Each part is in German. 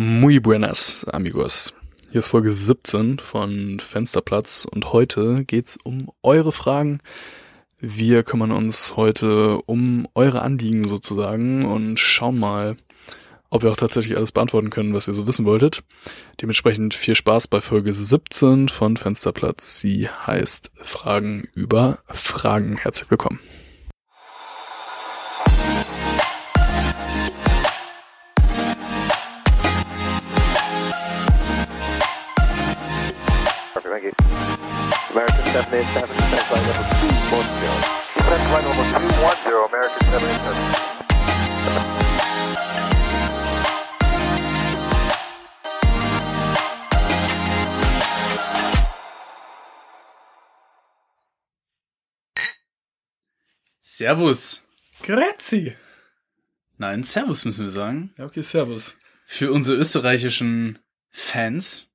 Muy buenas, amigos. Hier ist Folge 17 von Fensterplatz und heute geht's um eure Fragen. Wir kümmern uns heute um eure Anliegen sozusagen und schauen mal, ob wir auch tatsächlich alles beantworten können, was ihr so wissen wolltet. Dementsprechend viel Spaß bei Folge 17 von Fensterplatz. Sie heißt Fragen über Fragen. Herzlich willkommen. 787, stand by level 210. Stand by level 210, American 787. Servus. Grazie. Nein, Servus müssen wir sagen. Ja, okay, servus. Für unsere österreichischen Fans.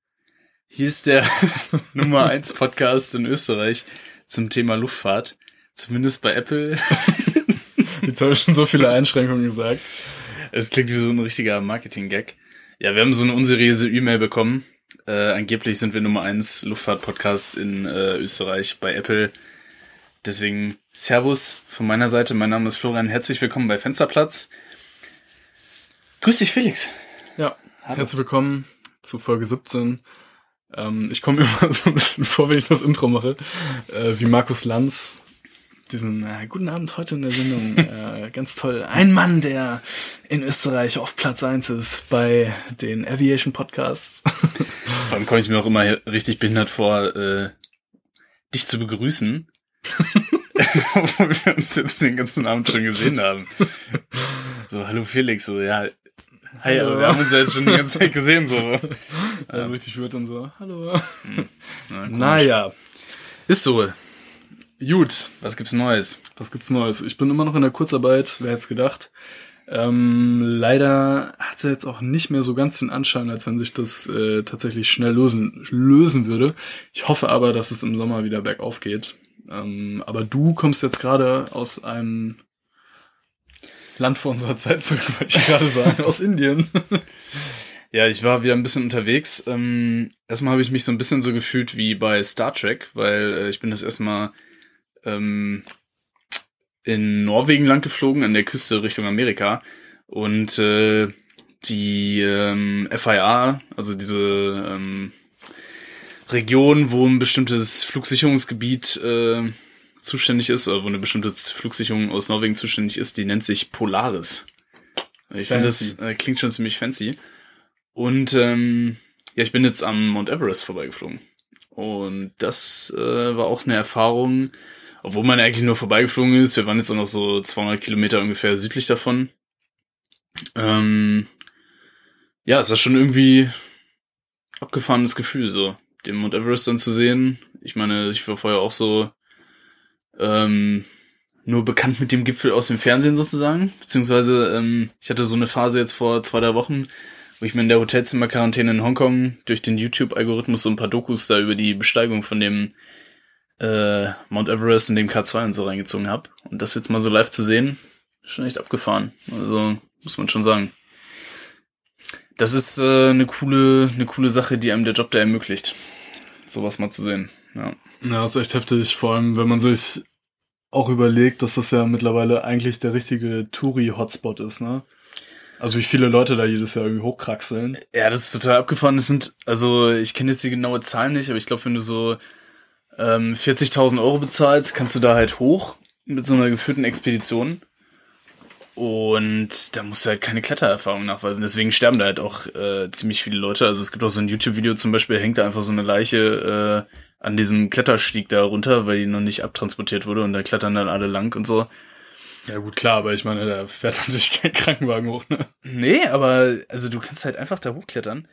Hier ist der Nummer 1 Podcast in Österreich zum Thema Luftfahrt. Zumindest bei Apple. Jetzt habe ich schon so viele Einschränkungen gesagt. Es klingt wie so ein richtiger Marketing-Gag. Ja, wir haben so eine unseriöse E-Mail bekommen. Äh, angeblich sind wir Nummer 1 Luftfahrt-Podcast in äh, Österreich bei Apple. Deswegen Servus von meiner Seite. Mein Name ist Florian. Herzlich willkommen bei Fensterplatz. Grüß dich, Felix. Ja, Hallo. herzlich willkommen zu Folge 17. Ähm, ich komme immer so ein bisschen vor, wenn ich das Intro mache, äh, wie Markus Lanz. Diesen äh, guten Abend heute in der Sendung. äh, ganz toll. Ein Mann, der in Österreich auf Platz 1 ist bei den Aviation Podcasts. Vor allem komme ich mir auch immer richtig behindert vor, äh, dich zu begrüßen. Obwohl wir uns jetzt den ganzen Abend schon gesehen haben. So, hallo Felix, so, ja. Hi, Hallo. wir haben uns ja jetzt schon die ganze Zeit gesehen, so. Also richtig wird und so. Hallo. Na, komisch. Naja, Ist so. gut. Was gibt's Neues? Was gibt's Neues? Ich bin immer noch in der Kurzarbeit, wer hätte es gedacht. Ähm, leider hat es jetzt auch nicht mehr so ganz den Anschein, als wenn sich das äh, tatsächlich schnell lösen, lösen würde. Ich hoffe aber, dass es im Sommer wieder bergauf geht. Ähm, aber du kommst jetzt gerade aus einem Land vor unserer Zeit zurück, wollte ich gerade sagen, aus Indien. Ja, ich war wieder ein bisschen unterwegs. Ähm, erstmal habe ich mich so ein bisschen so gefühlt wie bei Star Trek, weil äh, ich bin das erstmal ähm, in Norwegen lang geflogen, an der Küste Richtung Amerika. Und äh, die ähm, FIA, also diese ähm, Region, wo ein bestimmtes Flugsicherungsgebiet äh, zuständig ist, oder wo eine bestimmte Flugsicherung aus Norwegen zuständig ist, die nennt sich Polaris. Ich finde, das äh, klingt schon ziemlich fancy. Und ähm, ja, ich bin jetzt am Mount Everest vorbeigeflogen. Und das äh, war auch eine Erfahrung, obwohl man eigentlich nur vorbeigeflogen ist. Wir waren jetzt auch noch so 200 Kilometer ungefähr südlich davon. Ähm, ja, es war schon irgendwie abgefahrenes Gefühl, so den Mount Everest dann zu sehen. Ich meine, ich war vorher auch so ähm, nur bekannt mit dem Gipfel aus dem Fernsehen sozusagen. Beziehungsweise ähm, ich hatte so eine Phase jetzt vor zwei, drei Wochen, wo ich mir in der Hotelzimmerquarantäne in Hongkong durch den YouTube-Algorithmus so ein paar Dokus da über die Besteigung von dem äh, Mount Everest und dem K2 und so reingezogen habe. Und das jetzt mal so live zu sehen, ist schon echt abgefahren. Also muss man schon sagen. Das ist äh, eine coole, eine coole Sache, die einem der Job da ermöglicht, sowas mal zu sehen. Ja. Ja, ist echt heftig, vor allem wenn man sich auch überlegt, dass das ja mittlerweile eigentlich der richtige Touri-Hotspot ist, ne? Also wie viele Leute da jedes Jahr irgendwie hochkraxeln. Ja, das ist total abgefahren. Das sind, also ich kenne jetzt die genaue Zahl nicht, aber ich glaube, wenn du so ähm, 40.000 Euro bezahlst, kannst du da halt hoch mit so einer geführten Expedition. Und da musst du halt keine Klettererfahrung nachweisen. Deswegen sterben da halt auch äh, ziemlich viele Leute. Also es gibt auch so ein YouTube-Video zum Beispiel, hängt da einfach so eine Leiche äh, an diesem Kletterstieg da runter, weil die noch nicht abtransportiert wurde und da klettern dann alle lang und so. Ja gut, klar, aber ich meine, da fährt natürlich kein Krankenwagen hoch, ne? Nee, aber also du kannst halt einfach da hochklettern.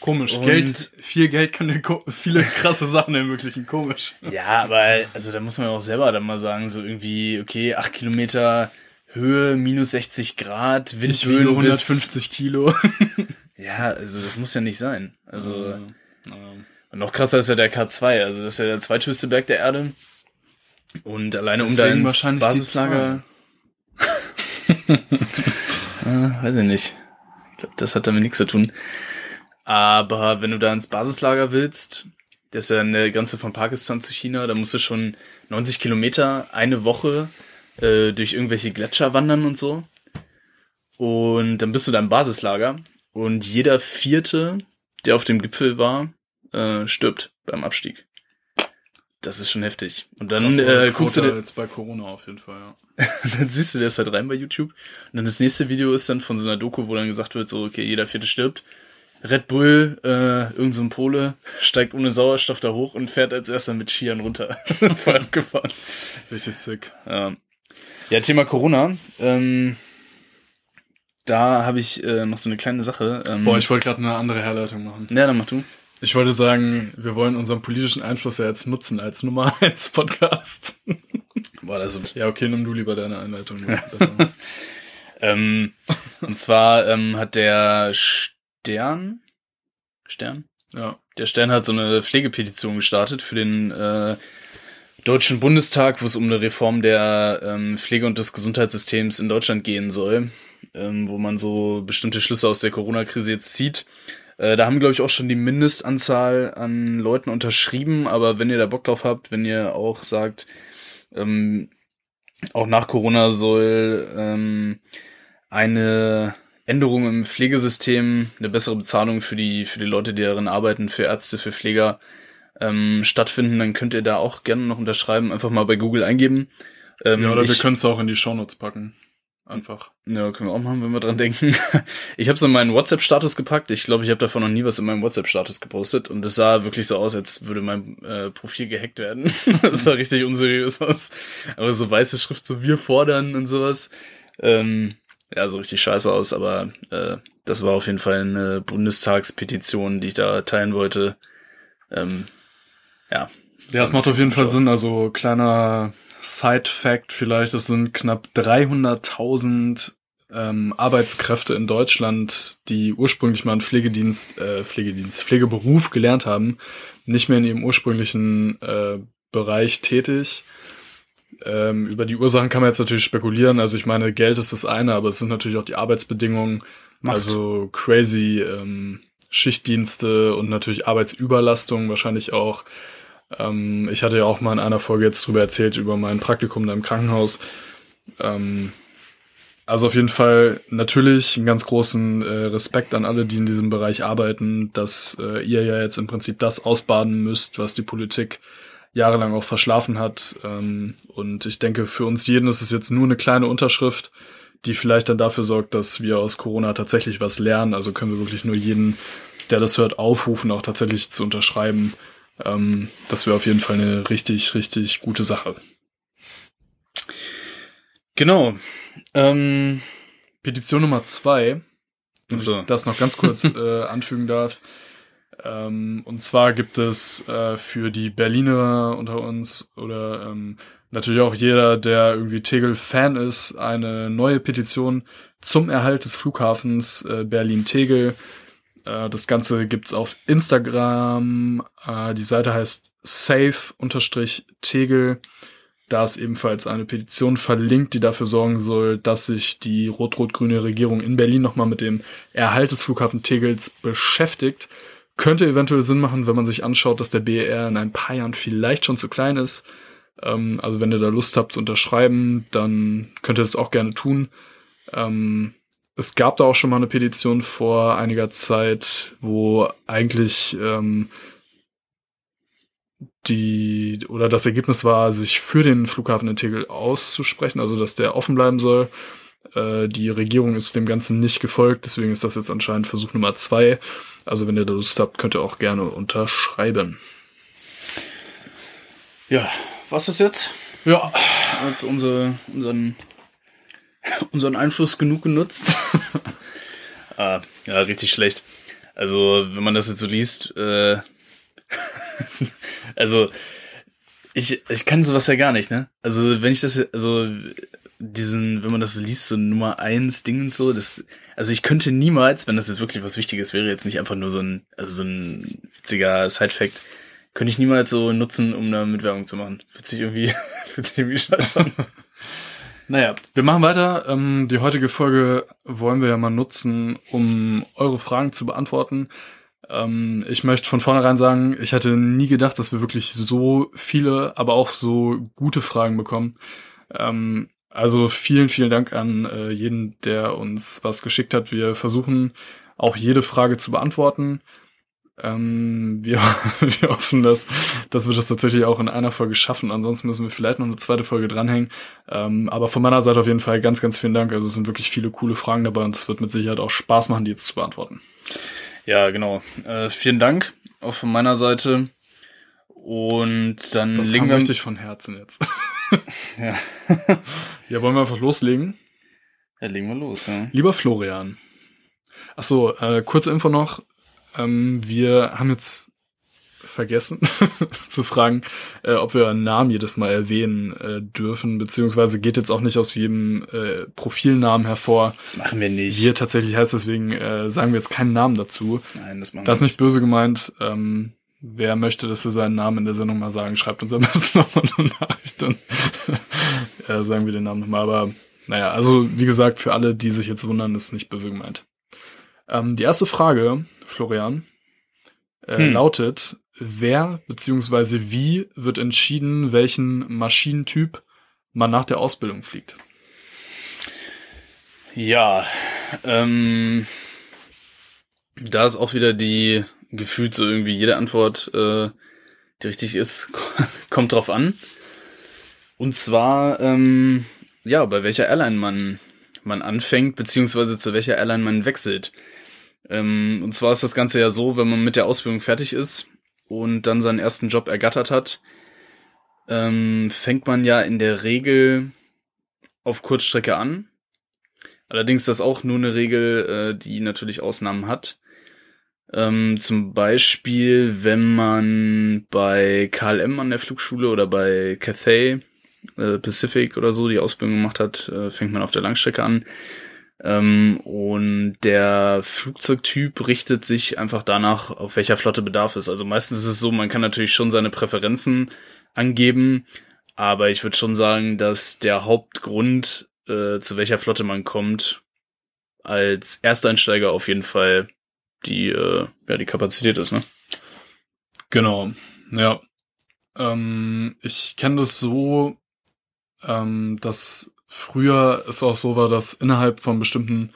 Komisch, Und- Geld, viel Geld kann dir viele krasse Sachen ermöglichen, komisch. Ja, aber also da muss man auch selber dann mal sagen, so irgendwie, okay, acht Kilometer Höhe, minus 60 Grad, Windböen wiege bis- 150 Kilo. Ja, also das muss ja nicht sein. Also Ähm, und noch krasser ist ja der K2, also das ist ja der zweithöchste Berg der Erde. Und alleine um da Deswegen ins Basislager. äh, weiß ich nicht. Ich Das hat damit nichts zu tun. Aber wenn du da ins Basislager willst, das ist ja eine Grenze von Pakistan zu China, da musst du schon 90 Kilometer eine Woche äh, durch irgendwelche Gletscher wandern und so. Und dann bist du da im Basislager und jeder Vierte, der auf dem Gipfel war, äh, stirbt beim Abstieg. Das ist schon heftig. Und dann äh, guckst du dir, als bei Corona auf jeden Fall, ja. dann siehst du das halt rein bei YouTube. Und dann das nächste Video ist dann von so einer Doku, wo dann gesagt wird, so, okay, jeder Vierte stirbt. Red Bull, äh, irgend so ein Pole, steigt ohne Sauerstoff da hoch und fährt als erster mit Skiern runter. Voll abgefahren. Richtig sick. Ja, ja Thema Corona. Ähm, da habe ich äh, noch so eine kleine Sache. Ähm, Boah, ich wollte gerade eine andere Herleitung machen. Ja, dann mach du. Ich wollte sagen, wir wollen unseren politischen Einfluss ja jetzt nutzen als Nummer 1 Podcast. Boah, das ist Ja, okay, nimm du lieber deine Einleitung. Das ist besser. ähm, Und zwar ähm, hat der Stern, Stern? ja. Der Stern hat so eine Pflegepetition gestartet für den äh, Deutschen Bundestag, wo es um eine Reform der ähm, Pflege und des Gesundheitssystems in Deutschland gehen soll, ähm, wo man so bestimmte Schlüsse aus der Corona-Krise jetzt zieht. Äh, da haben, glaube ich, auch schon die Mindestanzahl an Leuten unterschrieben, aber wenn ihr da Bock drauf habt, wenn ihr auch sagt, ähm, auch nach Corona soll ähm, eine Änderung im Pflegesystem, eine bessere Bezahlung für die, für die Leute, die darin arbeiten, für Ärzte, für Pfleger ähm, stattfinden, dann könnt ihr da auch gerne noch unterschreiben, einfach mal bei Google eingeben. Ähm, ja, oder wir ich, können es auch in die Shownotes packen. Einfach. ja, können wir auch machen, wenn wir dran denken. Ich habe es in meinen WhatsApp-Status gepackt. Ich glaube, ich habe davon noch nie was in meinem WhatsApp-Status gepostet. Und es sah wirklich so aus, als würde mein äh, Profil gehackt werden. das sah richtig unseriös aus. Aber so weiße Schrift, so wir fordern und sowas. Ähm, ja, so richtig scheiße aus. Aber äh, das war auf jeden Fall eine Bundestagspetition, die ich da teilen wollte. Ähm, ja. Ja, es macht auf jeden Fall Sinn. Also kleiner Side-Fact vielleicht, es sind knapp 300.000 ähm, Arbeitskräfte in Deutschland, die ursprünglich mal einen Pflegedienst, äh, Pflegedienst, Pflegeberuf gelernt haben, nicht mehr in ihrem ursprünglichen äh, Bereich tätig. Ähm, über die Ursachen kann man jetzt natürlich spekulieren. Also ich meine, Geld ist das eine, aber es sind natürlich auch die Arbeitsbedingungen. Macht. Also crazy ähm, Schichtdienste und natürlich Arbeitsüberlastung wahrscheinlich auch. Ähm, ich hatte ja auch mal in einer Folge jetzt drüber erzählt, über mein Praktikum da im Krankenhaus. Ähm, also auf jeden Fall natürlich einen ganz großen äh, Respekt an alle, die in diesem Bereich arbeiten, dass äh, ihr ja jetzt im Prinzip das ausbaden müsst, was die Politik jahrelang auch verschlafen hat. Ähm, und ich denke, für uns jeden ist es jetzt nur eine kleine Unterschrift, die vielleicht dann dafür sorgt, dass wir aus Corona tatsächlich was lernen. Also können wir wirklich nur jeden, der das hört, aufrufen, auch tatsächlich zu unterschreiben. Ähm, das wäre auf jeden Fall eine richtig, richtig gute Sache. Genau. Ähm, Petition Nummer zwei, wenn So. ich das noch ganz kurz äh, anfügen darf. Ähm, und zwar gibt es äh, für die Berliner unter uns oder ähm, natürlich auch jeder, der irgendwie Tegel-Fan ist, eine neue Petition zum Erhalt des Flughafens äh, Berlin-Tegel. Äh, das Ganze gibt's auf Instagram. Äh, die Seite heißt safe-tegel. Da ist ebenfalls eine Petition verlinkt, die dafür sorgen soll, dass sich die rot-rot-grüne Regierung in Berlin nochmal mit dem Erhalt des Flughafen Tegels beschäftigt. Könnte eventuell Sinn machen, wenn man sich anschaut, dass der BER in ein paar Jahren vielleicht schon zu klein ist. Ähm, also wenn ihr da Lust habt zu unterschreiben, dann könnt ihr das auch gerne tun. Ähm, es gab da auch schon mal eine Petition vor einiger Zeit, wo eigentlich ähm, die oder das Ergebnis war, sich für den Flughafen in Tegel auszusprechen, also dass der offen bleiben soll. Äh, die Regierung ist dem Ganzen nicht gefolgt, deswegen ist das jetzt anscheinend Versuch Nummer zwei. Also wenn ihr da Lust habt, könnt ihr auch gerne unterschreiben. ja, was ist jetzt? Ja, Als unsere, unseren, unseren Einfluss genug genutzt. ah, ja, richtig schlecht. Also, wenn man das jetzt so liest, äh, also, ich, ich kann sowas ja gar nicht, ne? Also, wenn ich das, also, diesen, wenn man das liest, so Nummer eins Ding und so, das, also ich könnte niemals, wenn das jetzt wirklich was Wichtiges wäre, jetzt nicht einfach nur so ein, also so ein witziger Side-Fact, könnte ich niemals so nutzen, um da mit Werbung zu machen. Fühlt sich irgendwie, fühlt sich irgendwie scheiße an. Naja, wir machen weiter. Ähm, die heutige Folge wollen wir ja mal nutzen, um eure Fragen zu beantworten. Ähm, ich möchte von vornherein sagen, ich hätte nie gedacht, dass wir wirklich so viele, aber auch so gute Fragen bekommen. Ähm, also vielen, vielen Dank an äh, jeden, der uns was geschickt hat. Wir versuchen auch jede Frage zu beantworten. Ähm, wir, wir hoffen, dass, dass wir das tatsächlich auch in einer Folge schaffen. Ansonsten müssen wir vielleicht noch eine zweite Folge dranhängen. Ähm, aber von meiner Seite auf jeden Fall ganz, ganz vielen Dank. Also es sind wirklich viele coole Fragen dabei und es wird mit Sicherheit auch Spaß machen, die jetzt zu beantworten. Ja, genau. Äh, vielen Dank auch von meiner Seite. Und dann Das legen wir richtig von Herzen jetzt. ja. ja, wollen wir einfach loslegen? ja, legen wir los. Ja. Lieber Florian. Ach so, äh, kurze Info noch. Ähm, wir haben jetzt vergessen zu fragen, äh, ob wir einen Namen jedes Mal erwähnen äh, dürfen, beziehungsweise geht jetzt auch nicht aus jedem äh, Profilnamen hervor, Das machen wir nicht. wie er tatsächlich heißt, deswegen äh, sagen wir jetzt keinen Namen dazu. Nein, das machen Das ist wir nicht böse gemeint. Ähm, wer möchte, dass wir seinen Namen in der Sendung mal sagen, schreibt uns am besten nochmal eine Nachricht, dann äh, sagen wir den Namen nochmal. Aber naja, also wie gesagt, für alle, die sich jetzt wundern, ist nicht böse gemeint. Ähm, die erste Frage, Florian, äh, Hm. lautet, wer beziehungsweise wie wird entschieden, welchen Maschinentyp man nach der Ausbildung fliegt? Ja, ähm, da ist auch wieder die gefühlt so irgendwie jede Antwort, äh, die richtig ist, kommt drauf an. Und zwar, ähm, ja, bei welcher Airline man, man anfängt, beziehungsweise zu welcher Airline man wechselt. Ähm, und zwar ist das Ganze ja so, wenn man mit der Ausbildung fertig ist und dann seinen ersten Job ergattert hat, ähm, fängt man ja in der Regel auf Kurzstrecke an. Allerdings das auch nur eine Regel, äh, die natürlich Ausnahmen hat. Ähm, zum Beispiel, wenn man bei KLM an der Flugschule oder bei Cathay äh, Pacific oder so die Ausbildung gemacht hat, äh, fängt man auf der Langstrecke an. Ähm, und der Flugzeugtyp richtet sich einfach danach, auf welcher Flotte Bedarf ist. Also meistens ist es so, man kann natürlich schon seine Präferenzen angeben, aber ich würde schon sagen, dass der Hauptgrund, äh, zu welcher Flotte man kommt, als Ersteinsteiger auf jeden Fall die, äh, ja, die Kapazität ist, ne? Genau, ja. Ähm, ich kenne das so, ähm, dass früher es auch so war, dass innerhalb von bestimmten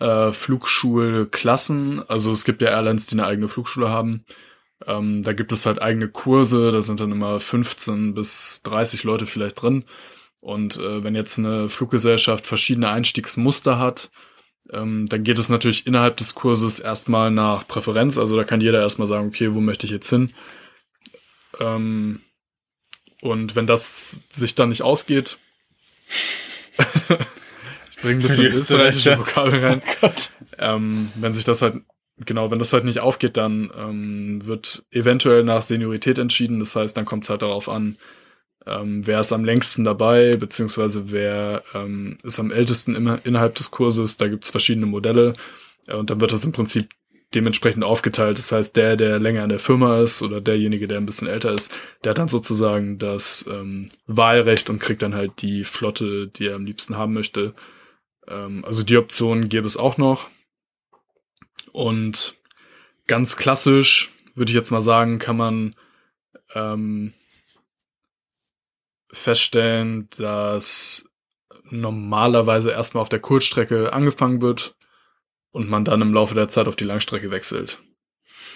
äh, Flugschulklassen, also es gibt ja Airlines, die eine eigene Flugschule haben, ähm, da gibt es halt eigene Kurse, da sind dann immer 15 bis 30 Leute vielleicht drin. Und äh, wenn jetzt eine Fluggesellschaft verschiedene Einstiegsmuster hat, ähm, dann geht es natürlich innerhalb des Kurses erstmal nach Präferenz. Also da kann jeder erstmal sagen, okay, wo möchte ich jetzt hin? Ähm, und wenn das sich dann nicht ausgeht, ich bringe ein bisschen österreichische Österreicher. Vokabel rein. Gott. Ähm, wenn sich das halt, genau, wenn das halt nicht aufgeht, dann ähm, wird eventuell nach Seniorität entschieden. Das heißt, dann kommt es halt darauf an, ähm, wer ist am längsten dabei, beziehungsweise wer ähm, ist am ältesten immer innerhalb des Kurses. Da gibt's verschiedene Modelle. Äh, und dann wird das im Prinzip dementsprechend aufgeteilt. Das heißt, der, der länger in der Firma ist oder derjenige, der ein bisschen älter ist, der hat dann sozusagen das ähm, Wahlrecht und kriegt dann halt die Flotte, die er am liebsten haben möchte. Ähm, also die Option gäbe es auch noch. Und ganz klassisch, würde ich jetzt mal sagen, kann man ähm, feststellen, dass normalerweise erstmal auf der Kurzstrecke angefangen wird und man dann im Laufe der Zeit auf die Langstrecke wechselt.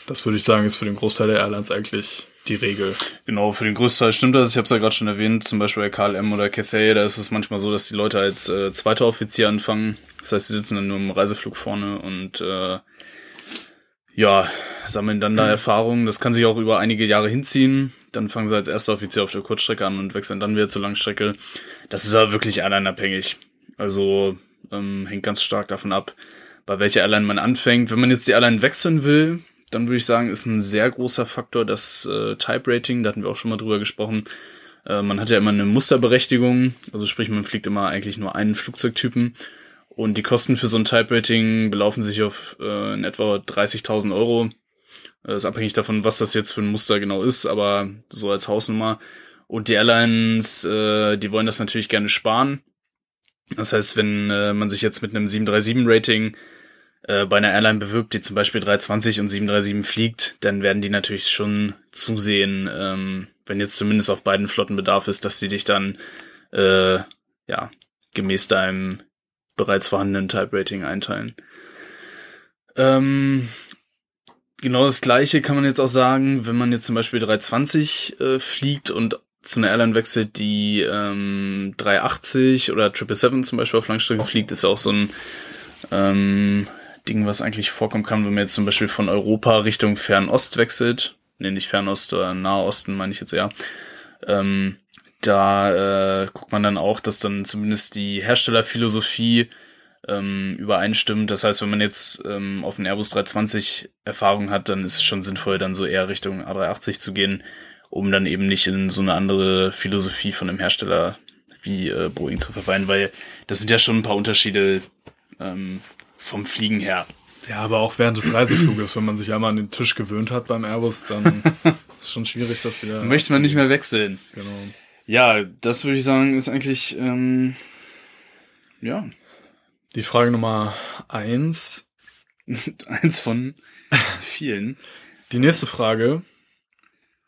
Das würde ich sagen, ist für den Großteil der Airlines eigentlich die Regel. Genau, für den Großteil stimmt das. Ich habe es ja gerade schon erwähnt, zum Beispiel bei KLM oder Cathay, da ist es manchmal so, dass die Leute als äh, zweiter Offizier anfangen. Das heißt, sie sitzen dann nur im Reiseflug vorne und äh, ja, sammeln dann da Erfahrungen. Das kann sich auch über einige Jahre hinziehen. Dann fangen sie als erster Offizier auf der Kurzstrecke an und wechseln dann wieder zur Langstrecke. Das ist aber wirklich airline-abhängig. Also ähm, hängt ganz stark davon ab, bei welcher Airline man anfängt. Wenn man jetzt die Airline wechseln will, dann würde ich sagen, ist ein sehr großer Faktor das äh, Type Rating. Da hatten wir auch schon mal drüber gesprochen. Äh, man hat ja immer eine Musterberechtigung, also sprich, man fliegt immer eigentlich nur einen Flugzeugtypen. Und die Kosten für so ein Type Rating belaufen sich auf äh, in etwa 30.000 Euro. Das ist abhängig davon, was das jetzt für ein Muster genau ist, aber so als Hausnummer. Und die Airlines, äh, die wollen das natürlich gerne sparen. Das heißt, wenn äh, man sich jetzt mit einem 737-Rating äh, bei einer Airline bewirbt, die zum Beispiel 320 und 737 fliegt, dann werden die natürlich schon zusehen, ähm, wenn jetzt zumindest auf beiden Flotten Bedarf ist, dass sie dich dann äh, ja gemäß deinem bereits vorhandenen Type-Rating einteilen. Ähm, genau das gleiche kann man jetzt auch sagen, wenn man jetzt zum Beispiel 320 äh, fliegt und zu einer Airline wechselt, die ähm, 380 oder 777 zum Beispiel auf Langstrecke fliegt, ist ja auch so ein ähm, Ding, was eigentlich vorkommen kann, wenn man jetzt zum Beispiel von Europa Richtung Fernost wechselt. Nee, nicht Fernost oder Nahe Osten, meine ich jetzt eher. Ähm, da äh, guckt man dann auch, dass dann zumindest die Herstellerphilosophie ähm, übereinstimmt. Das heißt, wenn man jetzt ähm, auf den Airbus 320 Erfahrung hat, dann ist es schon sinnvoll, dann so eher Richtung A380 zu gehen, um dann eben nicht in so eine andere Philosophie von einem Hersteller wie äh, Boeing zu verfallen, weil das sind ja schon ein paar Unterschiede ähm, vom Fliegen her. Ja, aber auch während des Reisefluges, wenn man sich einmal an den Tisch gewöhnt hat beim Airbus, dann ist es schon schwierig, das wieder. Möchte man nicht mehr wechseln. Genau. Ja, das würde ich sagen, ist eigentlich ähm, ja Die Frage Nummer eins. eins von vielen. Die nächste Frage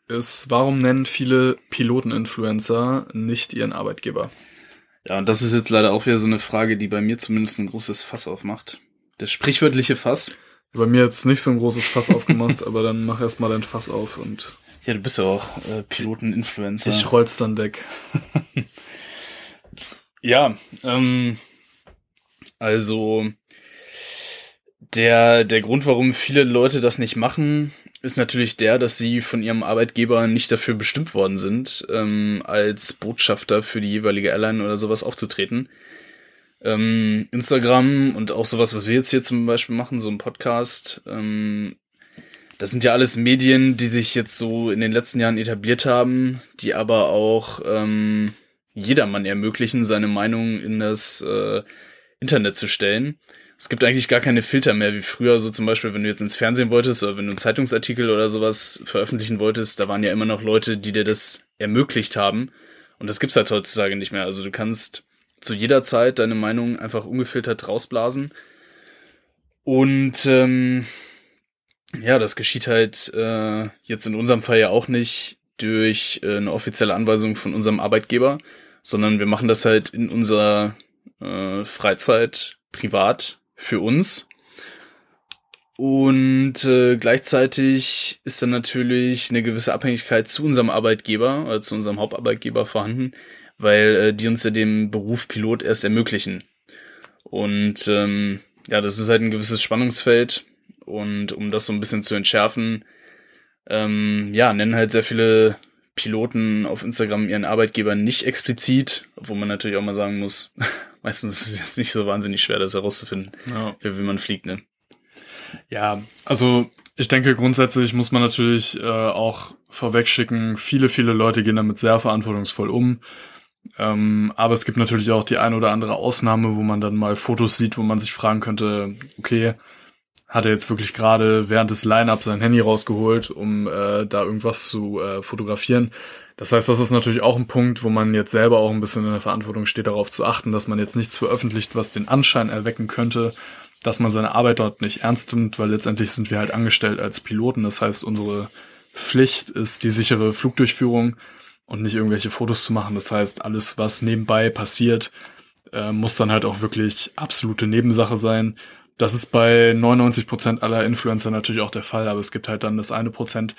ist, warum nennen viele Piloten-Influencer nicht ihren Arbeitgeber? Ja, und das ist jetzt leider auch wieder so eine Frage, die bei mir zumindest ein großes Fass aufmacht. Das sprichwörtliche Fass. Bei mir jetzt nicht so ein großes Fass aufgemacht, aber dann mach erst mal dein Fass auf und Ja, du bist ja auch äh, Piloten-Influencer. ich roll's dann weg. Ja, ähm, also der, der Grund, warum viele Leute das nicht machen, ist natürlich der, dass sie von ihrem Arbeitgeber nicht dafür bestimmt worden sind, ähm, als Botschafter für die jeweilige Airline oder sowas aufzutreten. Ähm, Instagram und auch sowas, was wir jetzt hier zum Beispiel machen, so ein Podcast, ähm, das sind ja alles Medien, die sich jetzt so in den letzten Jahren etabliert haben, die aber auch ähm, jedermann ermöglichen, seine Meinung in das äh, Internet zu stellen. Es gibt eigentlich gar keine Filter mehr wie früher, so zum Beispiel, wenn du jetzt ins Fernsehen wolltest oder wenn du einen Zeitungsartikel oder sowas veröffentlichen wolltest, da waren ja immer noch Leute, die dir das ermöglicht haben. Und das gibt's halt heutzutage nicht mehr. Also du kannst zu jeder Zeit deine Meinung einfach ungefiltert rausblasen. Und ähm, ja, das geschieht halt äh, jetzt in unserem Fall ja auch nicht durch äh, eine offizielle Anweisung von unserem Arbeitgeber, sondern wir machen das halt in unserer äh, Freizeit privat für uns. Und äh, gleichzeitig ist dann natürlich eine gewisse Abhängigkeit zu unserem Arbeitgeber, oder zu unserem Hauptarbeitgeber vorhanden, weil äh, die uns ja den Beruf Pilot erst ermöglichen. Und ähm, ja, das ist halt ein gewisses Spannungsfeld. Und um das so ein bisschen zu entschärfen, ähm, ja, nennen halt sehr viele Piloten auf Instagram ihren Arbeitgeber nicht explizit, obwohl man natürlich auch mal sagen muss, meistens ist es jetzt nicht so wahnsinnig schwer, das herauszufinden, Ja. wie, wie man fliegt, ne? Ja, also ich denke grundsätzlich muss man natürlich äh, auch vorwegschicken, viele, viele Leute gehen damit sehr verantwortungsvoll um. Ähm, aber es gibt natürlich auch die ein oder andere Ausnahme, wo man dann mal Fotos sieht, wo man sich fragen könnte, okay, hat er jetzt wirklich gerade während des Line-Up sein Handy rausgeholt, um äh, da irgendwas zu äh, fotografieren. Das heißt, das ist natürlich auch ein Punkt, wo man jetzt selber auch ein bisschen in der Verantwortung steht, darauf zu achten, dass man jetzt nichts veröffentlicht, was den Anschein erwecken könnte, dass man seine Arbeit dort nicht ernst nimmt, weil letztendlich sind wir halt angestellt als Piloten. Das heißt, unsere Pflicht ist die sichere Flugdurchführung und nicht irgendwelche Fotos zu machen. Das heißt, alles, was nebenbei passiert, äh, muss dann halt auch wirklich absolute Nebensache sein. Das ist bei 99 Prozent aller Influencer natürlich auch der Fall, aber es gibt halt dann das eine Prozent,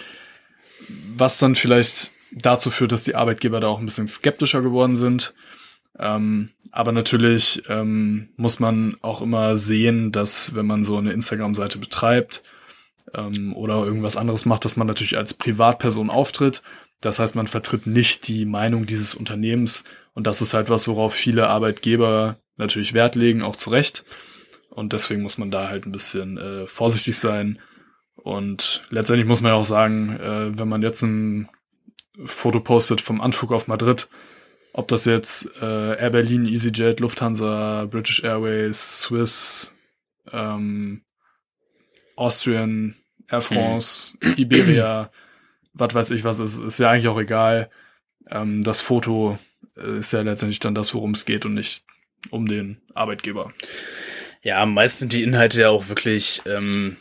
was dann vielleicht dazu führt, dass die Arbeitgeber da auch ein bisschen skeptischer geworden sind. Ähm, aber natürlich ähm, muss man auch immer sehen, dass wenn man so eine Instagram-Seite betreibt ähm, oder irgendwas anderes macht, dass man natürlich als Privatperson auftritt. Das heißt, man vertritt nicht die Meinung dieses Unternehmens und das ist halt was, worauf viele Arbeitgeber natürlich Wert legen, auch zu Recht. Und deswegen muss man da halt ein bisschen äh, vorsichtig sein. Und letztendlich muss man ja auch sagen, äh, wenn man jetzt ein Foto postet vom Anflug auf Madrid, ob das jetzt äh, Air Berlin, EasyJet, Lufthansa, British Airways, Swiss, ähm, Austrian, Air France, Iberia, was weiß ich was ist, ist ja eigentlich auch egal. Ähm, das Foto äh, ist ja letztendlich dann das, worum es geht und nicht um den Arbeitgeber. Ja, meist sind die Inhalte ja auch wirklich, ähm,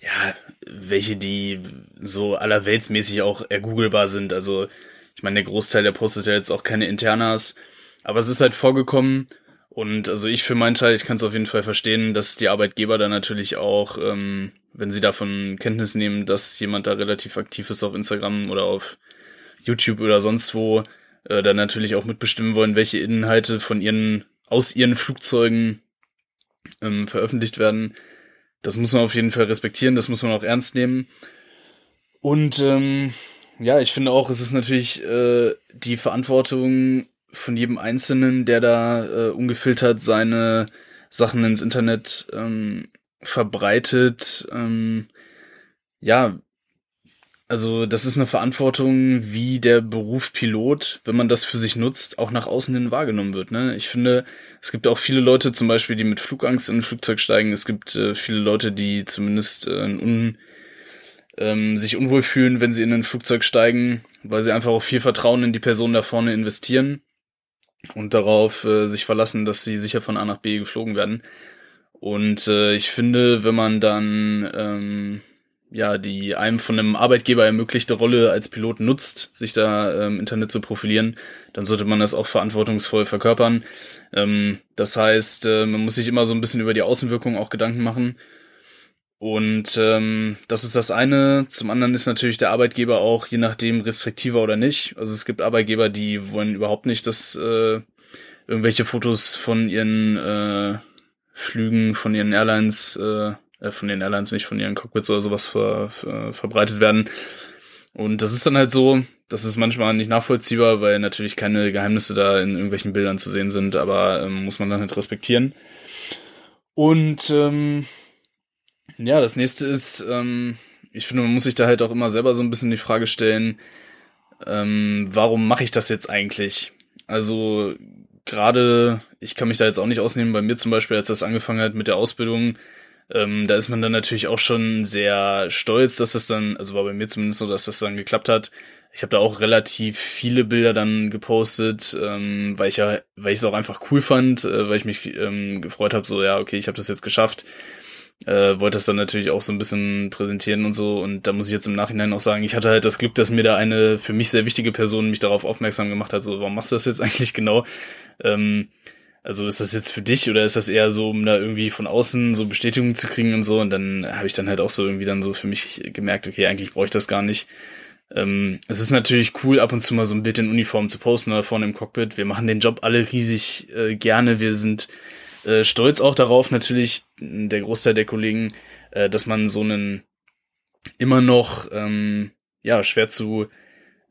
ja, welche, die so allerweltsmäßig auch ergooglebar sind. Also, ich meine, der Großteil der Posts ist ja jetzt auch keine Internas, aber es ist halt vorgekommen. Und also ich für meinen Teil, ich kann es auf jeden Fall verstehen, dass die Arbeitgeber da natürlich auch, ähm, wenn sie davon Kenntnis nehmen, dass jemand da relativ aktiv ist auf Instagram oder auf YouTube oder sonst wo, äh, dann natürlich auch mitbestimmen wollen, welche Inhalte von ihren, aus ihren Flugzeugen ähm, veröffentlicht werden. Das muss man auf jeden Fall respektieren, das muss man auch ernst nehmen. Und ähm, ja, ich finde auch, es ist natürlich äh, die Verantwortung von jedem Einzelnen, der da äh, ungefiltert seine Sachen ins Internet ähm, verbreitet. Ähm, ja, also das ist eine Verantwortung, wie der Beruf Pilot, wenn man das für sich nutzt, auch nach außen hin wahrgenommen wird. Ne? Ich finde, es gibt auch viele Leute zum Beispiel, die mit Flugangst in ein Flugzeug steigen. Es gibt äh, viele Leute, die zumindest äh, un, ähm, sich unwohl fühlen, wenn sie in ein Flugzeug steigen, weil sie einfach auch viel Vertrauen in die Person da vorne investieren und darauf äh, sich verlassen, dass sie sicher von A nach B geflogen werden. Und äh, ich finde, wenn man dann ähm, ja, die einem von einem Arbeitgeber ermöglichte Rolle als Pilot nutzt, sich da im ähm, Internet zu profilieren, dann sollte man das auch verantwortungsvoll verkörpern. Ähm, das heißt, äh, man muss sich immer so ein bisschen über die Außenwirkung auch Gedanken machen. Und ähm, das ist das eine. Zum anderen ist natürlich der Arbeitgeber auch je nachdem restriktiver oder nicht. Also es gibt Arbeitgeber, die wollen überhaupt nicht, dass äh, irgendwelche Fotos von ihren äh, Flügen, von ihren Airlines äh, äh, von den Airlines, nicht von ihren Cockpits oder sowas ver, ver, verbreitet werden. Und das ist dann halt so, das ist manchmal nicht nachvollziehbar, weil natürlich keine Geheimnisse da in irgendwelchen Bildern zu sehen sind, aber ähm, muss man dann halt respektieren. Und ähm, ja, das nächste ist, ähm, ich finde, man muss sich da halt auch immer selber so ein bisschen die Frage stellen, ähm, warum mache ich das jetzt eigentlich? Also gerade, ich kann mich da jetzt auch nicht ausnehmen, bei mir zum Beispiel, als das angefangen hat mit der Ausbildung, ähm, da ist man dann natürlich auch schon sehr stolz, dass das dann, also war bei mir zumindest so, dass das dann geklappt hat. Ich habe da auch relativ viele Bilder dann gepostet, ähm, weil ich ja, weil ich es auch einfach cool fand, äh, weil ich mich ähm, gefreut habe, so ja, okay, ich habe das jetzt geschafft. Äh, wollte das dann natürlich auch so ein bisschen präsentieren und so. Und da muss ich jetzt im Nachhinein auch sagen, ich hatte halt das Glück, dass mir da eine für mich sehr wichtige Person mich darauf aufmerksam gemacht hat, so, warum machst du das jetzt eigentlich genau? Ähm, also ist das jetzt für dich oder ist das eher so, um da irgendwie von außen so Bestätigung zu kriegen und so? Und dann habe ich dann halt auch so irgendwie dann so für mich gemerkt, okay, eigentlich brauche ich das gar nicht. Ähm, es ist natürlich cool, ab und zu mal so ein Bild in Uniform zu posten oder vorne im Cockpit. Wir machen den Job alle riesig äh, gerne. Wir sind äh, stolz auch darauf, natürlich, der Großteil der Kollegen, äh, dass man so einen immer noch ähm, ja schwer zu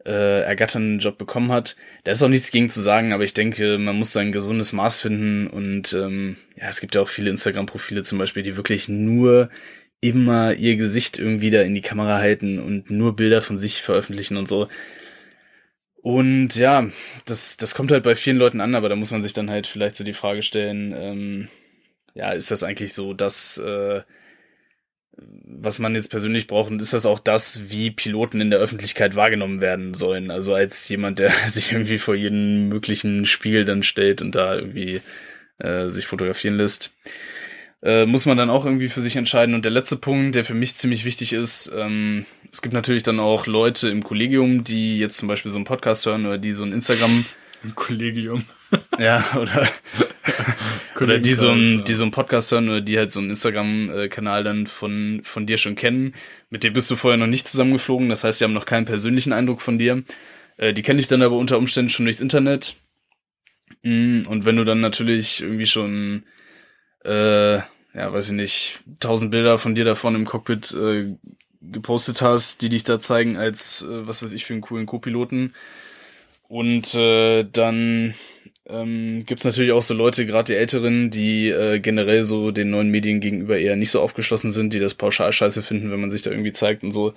äh, ergatternden Job bekommen hat. Da ist auch nichts gegen zu sagen, aber ich denke, man muss sein gesundes Maß finden und ähm, ja, es gibt ja auch viele Instagram-Profile zum Beispiel, die wirklich nur immer ihr Gesicht irgendwie da in die Kamera halten und nur Bilder von sich veröffentlichen und so. Und ja, das, das kommt halt bei vielen Leuten an, aber da muss man sich dann halt vielleicht so die Frage stellen, ähm, ja, ist das eigentlich so dass äh, was man jetzt persönlich braucht, und ist das auch das, wie Piloten in der Öffentlichkeit wahrgenommen werden sollen. Also als jemand, der sich irgendwie vor jedem möglichen Spiel dann stellt und da irgendwie äh, sich fotografieren lässt. Äh, muss man dann auch irgendwie für sich entscheiden. Und der letzte Punkt, der für mich ziemlich wichtig ist, ähm, es gibt natürlich dann auch Leute im Kollegium, die jetzt zum Beispiel so einen Podcast hören oder die so ein Instagram im Kollegium. Ja, oder, oder die so, ein, die so einen Podcast hören oder die halt so einen Instagram-Kanal dann von, von dir schon kennen. Mit dem bist du vorher noch nicht zusammengeflogen, das heißt, sie haben noch keinen persönlichen Eindruck von dir. Äh, die kenne ich dann aber unter Umständen schon durchs Internet. Mm, und wenn du dann natürlich irgendwie schon, äh, ja, weiß ich nicht, tausend Bilder von dir davon im Cockpit äh, gepostet hast, die dich da zeigen als, äh, was weiß ich, für einen coolen Co-Piloten, und äh, dann ähm, gibt natürlich auch so Leute, gerade die Älteren, die äh, generell so den neuen Medien gegenüber eher nicht so aufgeschlossen sind, die das pauschal scheiße finden, wenn man sich da irgendwie zeigt und so.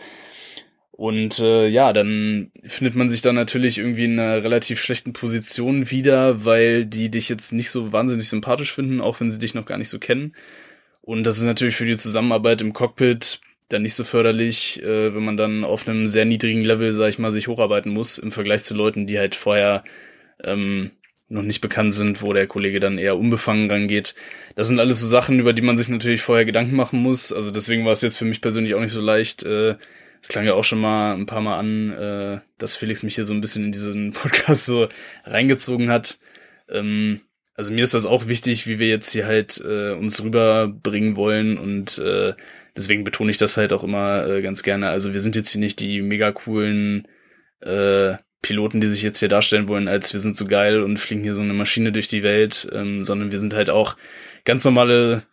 Und äh, ja, dann findet man sich da natürlich irgendwie in einer relativ schlechten Position wieder, weil die dich jetzt nicht so wahnsinnig sympathisch finden, auch wenn sie dich noch gar nicht so kennen. Und das ist natürlich für die Zusammenarbeit im Cockpit dann nicht so förderlich, äh, wenn man dann auf einem sehr niedrigen Level, sag ich mal, sich hocharbeiten muss im Vergleich zu Leuten, die halt vorher ähm, noch nicht bekannt sind, wo der Kollege dann eher unbefangen rangeht. Das sind alles so Sachen, über die man sich natürlich vorher Gedanken machen muss. Also deswegen war es jetzt für mich persönlich auch nicht so leicht. Äh, es klang ja auch schon mal ein paar Mal an, äh, dass Felix mich hier so ein bisschen in diesen Podcast so reingezogen hat. Ähm, also mir ist das auch wichtig, wie wir jetzt hier halt äh, uns rüberbringen wollen und deswegen betone ich das halt auch immer ganz gerne. Also wir sind jetzt hier nicht die mega coolen äh, Piloten, die sich jetzt hier darstellen wollen, als wir sind so geil und fliegen hier so eine Maschine durch die Welt, ähm, sondern wir sind halt auch ganz normale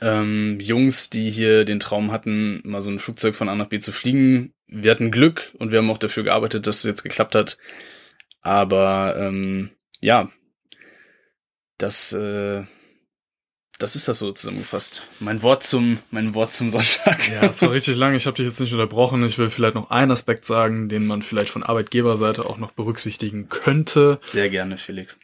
ähm, Jungs, die hier den Traum hatten, mal so ein Flugzeug von A nach B zu fliegen. Wir hatten Glück und wir haben auch dafür gearbeitet, dass es jetzt geklappt hat. Aber ähm, ja, das äh, das ist das so zusammengefasst. Mein Wort zum, mein Wort zum Sonntag. Ja, es war richtig lang. Ich habe dich jetzt nicht unterbrochen. Ich will vielleicht noch einen Aspekt sagen, den man vielleicht von Arbeitgeberseite auch noch berücksichtigen könnte. Sehr gerne, Felix.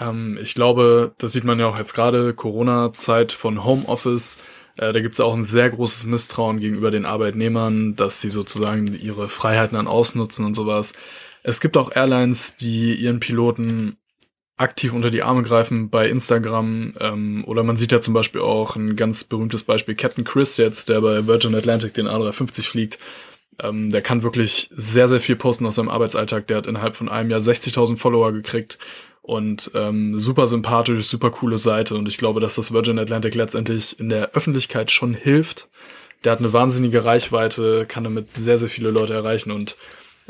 Ähm, ich glaube, das sieht man ja auch jetzt gerade, Corona-Zeit von Homeoffice. Äh, da gibt es auch ein sehr großes Misstrauen gegenüber den Arbeitnehmern, dass sie sozusagen ihre Freiheiten dann ausnutzen und sowas. Es gibt auch Airlines, die ihren Piloten aktiv unter die Arme greifen bei Instagram. Ähm, oder man sieht ja zum Beispiel auch ein ganz berühmtes Beispiel, Captain Chris jetzt, der bei Virgin Atlantic den A350 fliegt. Ähm, der kann wirklich sehr, sehr viel posten aus seinem Arbeitsalltag. Der hat innerhalb von einem Jahr 60.000 Follower gekriegt und ähm, super sympathisch, super coole Seite. Und ich glaube, dass das Virgin Atlantic letztendlich in der Öffentlichkeit schon hilft. Der hat eine wahnsinnige Reichweite, kann damit sehr, sehr viele Leute erreichen und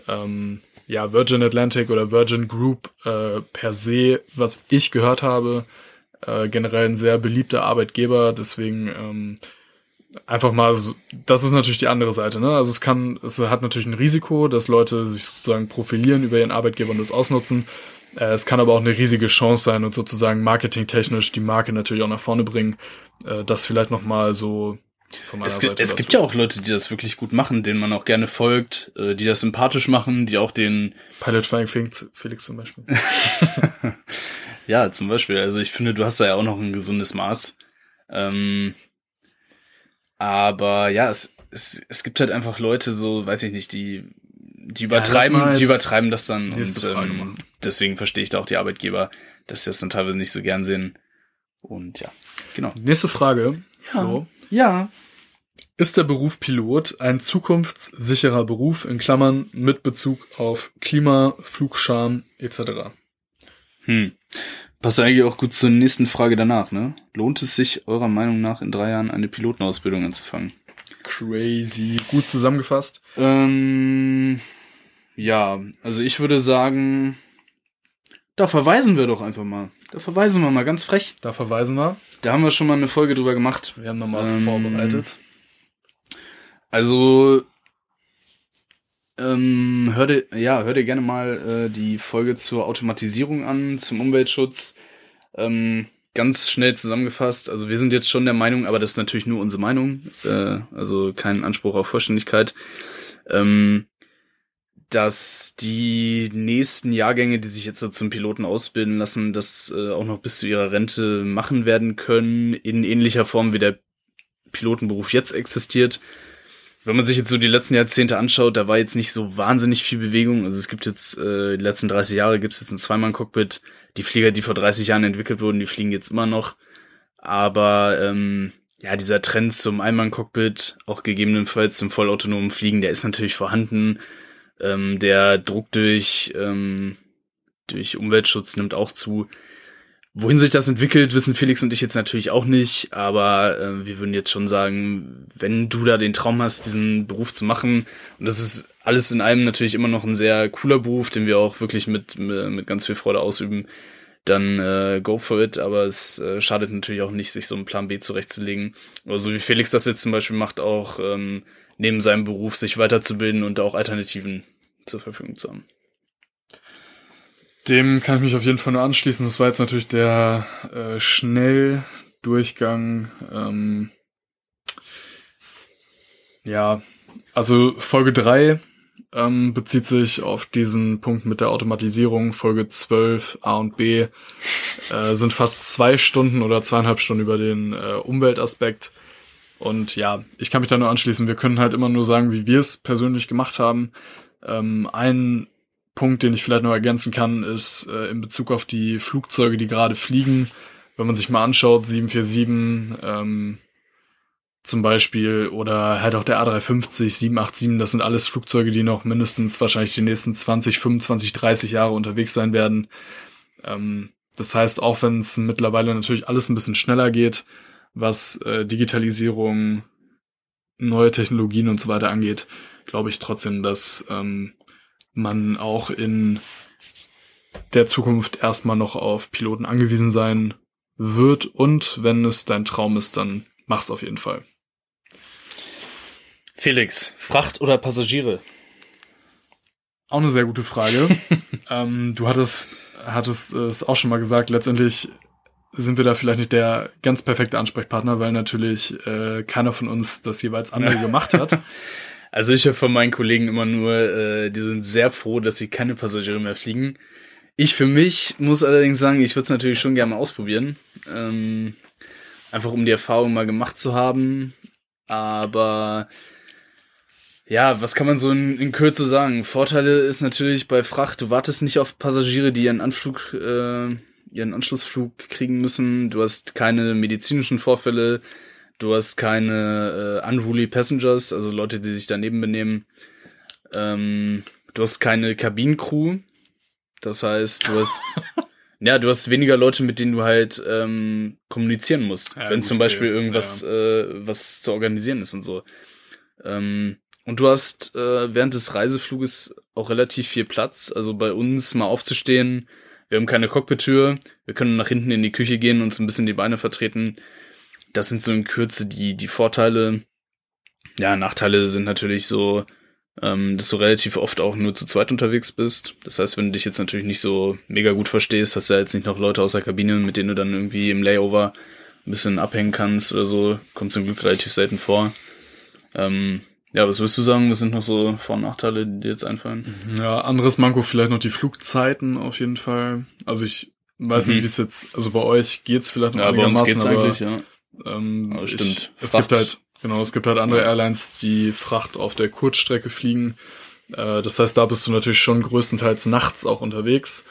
ähm, ja, Virgin Atlantic oder Virgin Group äh, per se, was ich gehört habe, äh, generell ein sehr beliebter Arbeitgeber, deswegen ähm, einfach mal, so, das ist natürlich die andere Seite, ne? Also es kann, es hat natürlich ein Risiko, dass Leute sich sozusagen profilieren über ihren Arbeitgeber und das ausnutzen. Äh, es kann aber auch eine riesige Chance sein und sozusagen marketingtechnisch die Marke natürlich auch nach vorne bringen. Äh, das vielleicht nochmal so es, gibt, es gibt ja auch Leute, die das wirklich gut machen, denen man auch gerne folgt, äh, die das sympathisch machen, die auch den Pilot Flying Felix zum Beispiel. ja, zum Beispiel. Also ich finde, du hast da ja auch noch ein gesundes Maß. Ähm, aber ja, es, es, es gibt halt einfach Leute, so, weiß ich nicht, die, die übertreiben, ja, die übertreiben das dann und ähm, deswegen verstehe ich da auch die Arbeitgeber, dass sie das dann teilweise nicht so gern sehen. Und ja, genau. Nächste Frage. Ja. Flo. Ja. Ist der Beruf Pilot ein zukunftssicherer Beruf in Klammern mit Bezug auf Klima, Flugscham etc.? Hm. Passt eigentlich auch gut zur nächsten Frage danach, ne? Lohnt es sich eurer Meinung nach in drei Jahren eine Pilotenausbildung anzufangen? Crazy. Gut zusammengefasst. Ähm, ja, also ich würde sagen, da verweisen wir doch einfach mal. Da verweisen wir mal ganz frech. Da verweisen wir. Da haben wir schon mal eine Folge drüber gemacht. Wir haben nochmal ähm, vorbereitet. Also ähm, hör dir, ja, hör dir gerne mal äh, die Folge zur Automatisierung an, zum Umweltschutz. Ähm, ganz schnell zusammengefasst. Also wir sind jetzt schon der Meinung, aber das ist natürlich nur unsere Meinung, äh, also kein Anspruch auf Vollständigkeit. Ähm, dass die nächsten Jahrgänge, die sich jetzt so zum Piloten ausbilden lassen, das äh, auch noch bis zu ihrer Rente machen werden können, in ähnlicher Form wie der Pilotenberuf jetzt existiert. Wenn man sich jetzt so die letzten Jahrzehnte anschaut, da war jetzt nicht so wahnsinnig viel Bewegung. Also es gibt jetzt, äh, die letzten 30 Jahre gibt es jetzt ein Zweimann-Cockpit. Die Flieger, die vor 30 Jahren entwickelt wurden, die fliegen jetzt immer noch. Aber ähm, ja, dieser Trend zum Einmann-Cockpit, auch gegebenenfalls zum vollautonomen Fliegen, der ist natürlich vorhanden. Ähm, der Druck durch, ähm, durch Umweltschutz nimmt auch zu. Wohin sich das entwickelt, wissen Felix und ich jetzt natürlich auch nicht, aber äh, wir würden jetzt schon sagen, wenn du da den Traum hast, diesen Beruf zu machen, und das ist alles in allem natürlich immer noch ein sehr cooler Beruf, den wir auch wirklich mit, mit ganz viel Freude ausüben, dann äh, go for it, aber es äh, schadet natürlich auch nicht, sich so einen Plan B zurechtzulegen. Oder so wie Felix das jetzt zum Beispiel macht, auch ähm, neben seinem Beruf sich weiterzubilden und auch Alternativen zur Verfügung zu haben. Dem kann ich mich auf jeden Fall nur anschließen. Das war jetzt natürlich der äh, Schnelldurchgang. Ähm, ja, also Folge 3 ähm, bezieht sich auf diesen Punkt mit der Automatisierung. Folge 12 A und B äh, sind fast zwei Stunden oder zweieinhalb Stunden über den äh, Umweltaspekt. Und ja, ich kann mich da nur anschließen. Wir können halt immer nur sagen, wie wir es persönlich gemacht haben. Ähm, ein Punkt, den ich vielleicht noch ergänzen kann, ist äh, in Bezug auf die Flugzeuge, die gerade fliegen. Wenn man sich mal anschaut, 747 ähm, zum Beispiel oder halt auch der A350, 787, das sind alles Flugzeuge, die noch mindestens wahrscheinlich die nächsten 20, 25, 30 Jahre unterwegs sein werden. Ähm, das heißt, auch wenn es mittlerweile natürlich alles ein bisschen schneller geht, was äh, Digitalisierung, neue Technologien und so weiter angeht, glaube ich trotzdem, dass ähm, man auch in der Zukunft erstmal noch auf Piloten angewiesen sein wird und wenn es dein Traum ist, dann mach's auf jeden Fall. Felix, Fracht oder Passagiere? Auch eine sehr gute Frage. ähm, du hattest, hattest es auch schon mal gesagt, letztendlich sind wir da vielleicht nicht der ganz perfekte Ansprechpartner, weil natürlich äh, keiner von uns das jeweils andere gemacht hat. Also ich höre von meinen Kollegen immer nur, äh, die sind sehr froh, dass sie keine Passagiere mehr fliegen. Ich für mich muss allerdings sagen, ich würde es natürlich schon gerne mal ausprobieren. Ähm, einfach um die Erfahrung mal gemacht zu haben. Aber ja, was kann man so in, in Kürze sagen? Vorteile ist natürlich bei Fracht, du wartest nicht auf Passagiere, die ihren Anflug, äh, ihren Anschlussflug kriegen müssen. Du hast keine medizinischen Vorfälle. Du hast keine äh, unruly Passengers, also Leute, die sich daneben benehmen. Ähm, du hast keine Kabinencrew. Das heißt, du hast ja, du hast weniger Leute, mit denen du halt ähm, kommunizieren musst, ja, wenn zum Beispiel irgendwas, ja. äh, was zu organisieren ist und so. Ähm, und du hast äh, während des Reisefluges auch relativ viel Platz. Also bei uns mal aufzustehen. Wir haben keine Cockpit-Tür. Wir können nach hinten in die Küche gehen und uns ein bisschen die Beine vertreten. Das sind so in Kürze die, die Vorteile. Ja, Nachteile sind natürlich so, ähm, dass du relativ oft auch nur zu zweit unterwegs bist. Das heißt, wenn du dich jetzt natürlich nicht so mega gut verstehst, hast du ja jetzt nicht noch Leute aus der Kabine, mit denen du dann irgendwie im Layover ein bisschen abhängen kannst oder so. Kommt zum Glück relativ selten vor. Ähm, ja, was würdest du sagen? Was sind noch so Vor- und Nachteile, die dir jetzt einfallen? Ja, anderes Manko vielleicht noch die Flugzeiten auf jeden Fall. Also ich weiß mhm. nicht, wie es jetzt, also bei euch geht's vielleicht noch ja, bei uns geht's aber, eigentlich, ja. Ähm, aber stimmt. Ich, es gibt halt, genau, es gibt halt andere Airlines, die Fracht auf der Kurzstrecke fliegen. Äh, das heißt, da bist du natürlich schon größtenteils nachts auch unterwegs.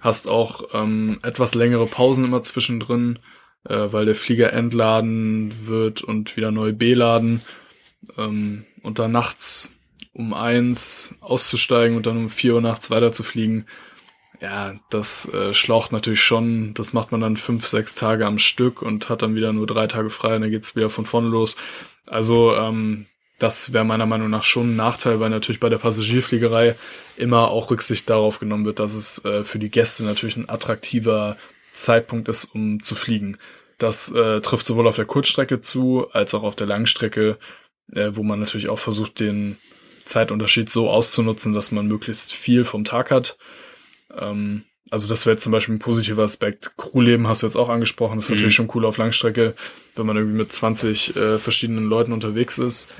Hast auch ähm, etwas längere Pausen immer zwischendrin, äh, weil der Flieger entladen wird und wieder neu beladen. Ähm, und dann nachts um eins auszusteigen und dann um vier Uhr nachts weiterzufliegen, ja, das äh, schlaucht natürlich schon. Das macht man dann fünf, sechs Tage am Stück und hat dann wieder nur drei Tage frei und dann geht's wieder von vorne los. Also ähm, das wäre meiner Meinung nach schon ein Nachteil, weil natürlich bei der Passagierfliegerei immer auch Rücksicht darauf genommen wird, dass es äh, für die Gäste natürlich ein attraktiver Zeitpunkt ist, um zu fliegen. Das äh, trifft sowohl auf der Kurzstrecke zu, als auch auf der Langstrecke äh, wo man natürlich auch versucht, den Zeitunterschied so auszunutzen, dass man möglichst viel vom Tag hat. Ähm, also das wäre zum Beispiel ein positiver Aspekt. Crewleben hast du jetzt auch angesprochen. Das ist mhm. natürlich schon cool auf Langstrecke, wenn man irgendwie mit 20 äh, verschiedenen Leuten unterwegs ist.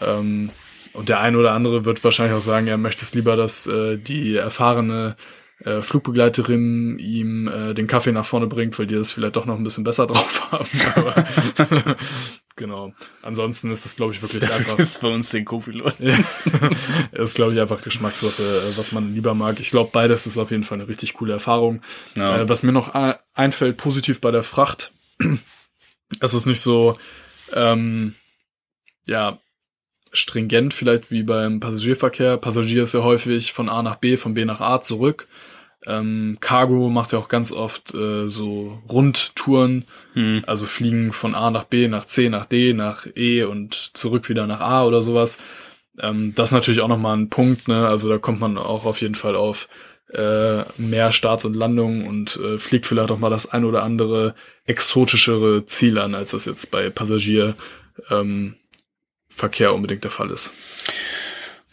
Ähm, und der eine oder andere wird wahrscheinlich auch sagen, er möchte es lieber, dass äh, die erfahrene äh, Flugbegleiterin ihm äh, den Kaffee nach vorne bringt, weil die das vielleicht doch noch ein bisschen besser drauf haben. Aber Genau. Ansonsten ist das, glaube ich, wirklich Dafür einfach. ist bei uns den Co-Pilot. ja. ist, glaube ich, einfach Geschmackssache, äh, was man lieber mag. Ich glaube, beides ist auf jeden Fall eine richtig coole Erfahrung. Ja. Äh, was mir noch einfällt, positiv bei der Fracht, es ist nicht so, ähm, ja, stringent vielleicht wie beim Passagierverkehr. Passagier ist ja häufig von A nach B, von B nach A zurück. Ähm, Cargo macht ja auch ganz oft äh, so Rundtouren, hm. also fliegen von A nach B, nach C, nach D, nach E und zurück wieder nach A oder sowas. Ähm, das ist natürlich auch nochmal ein Punkt, ne? Also da kommt man auch auf jeden Fall auf äh, mehr Starts und Landungen und äh, fliegt vielleicht auch mal das ein oder andere exotischere Ziel an, als das jetzt bei Passagierverkehr ähm, Verkehr unbedingt der Fall ist.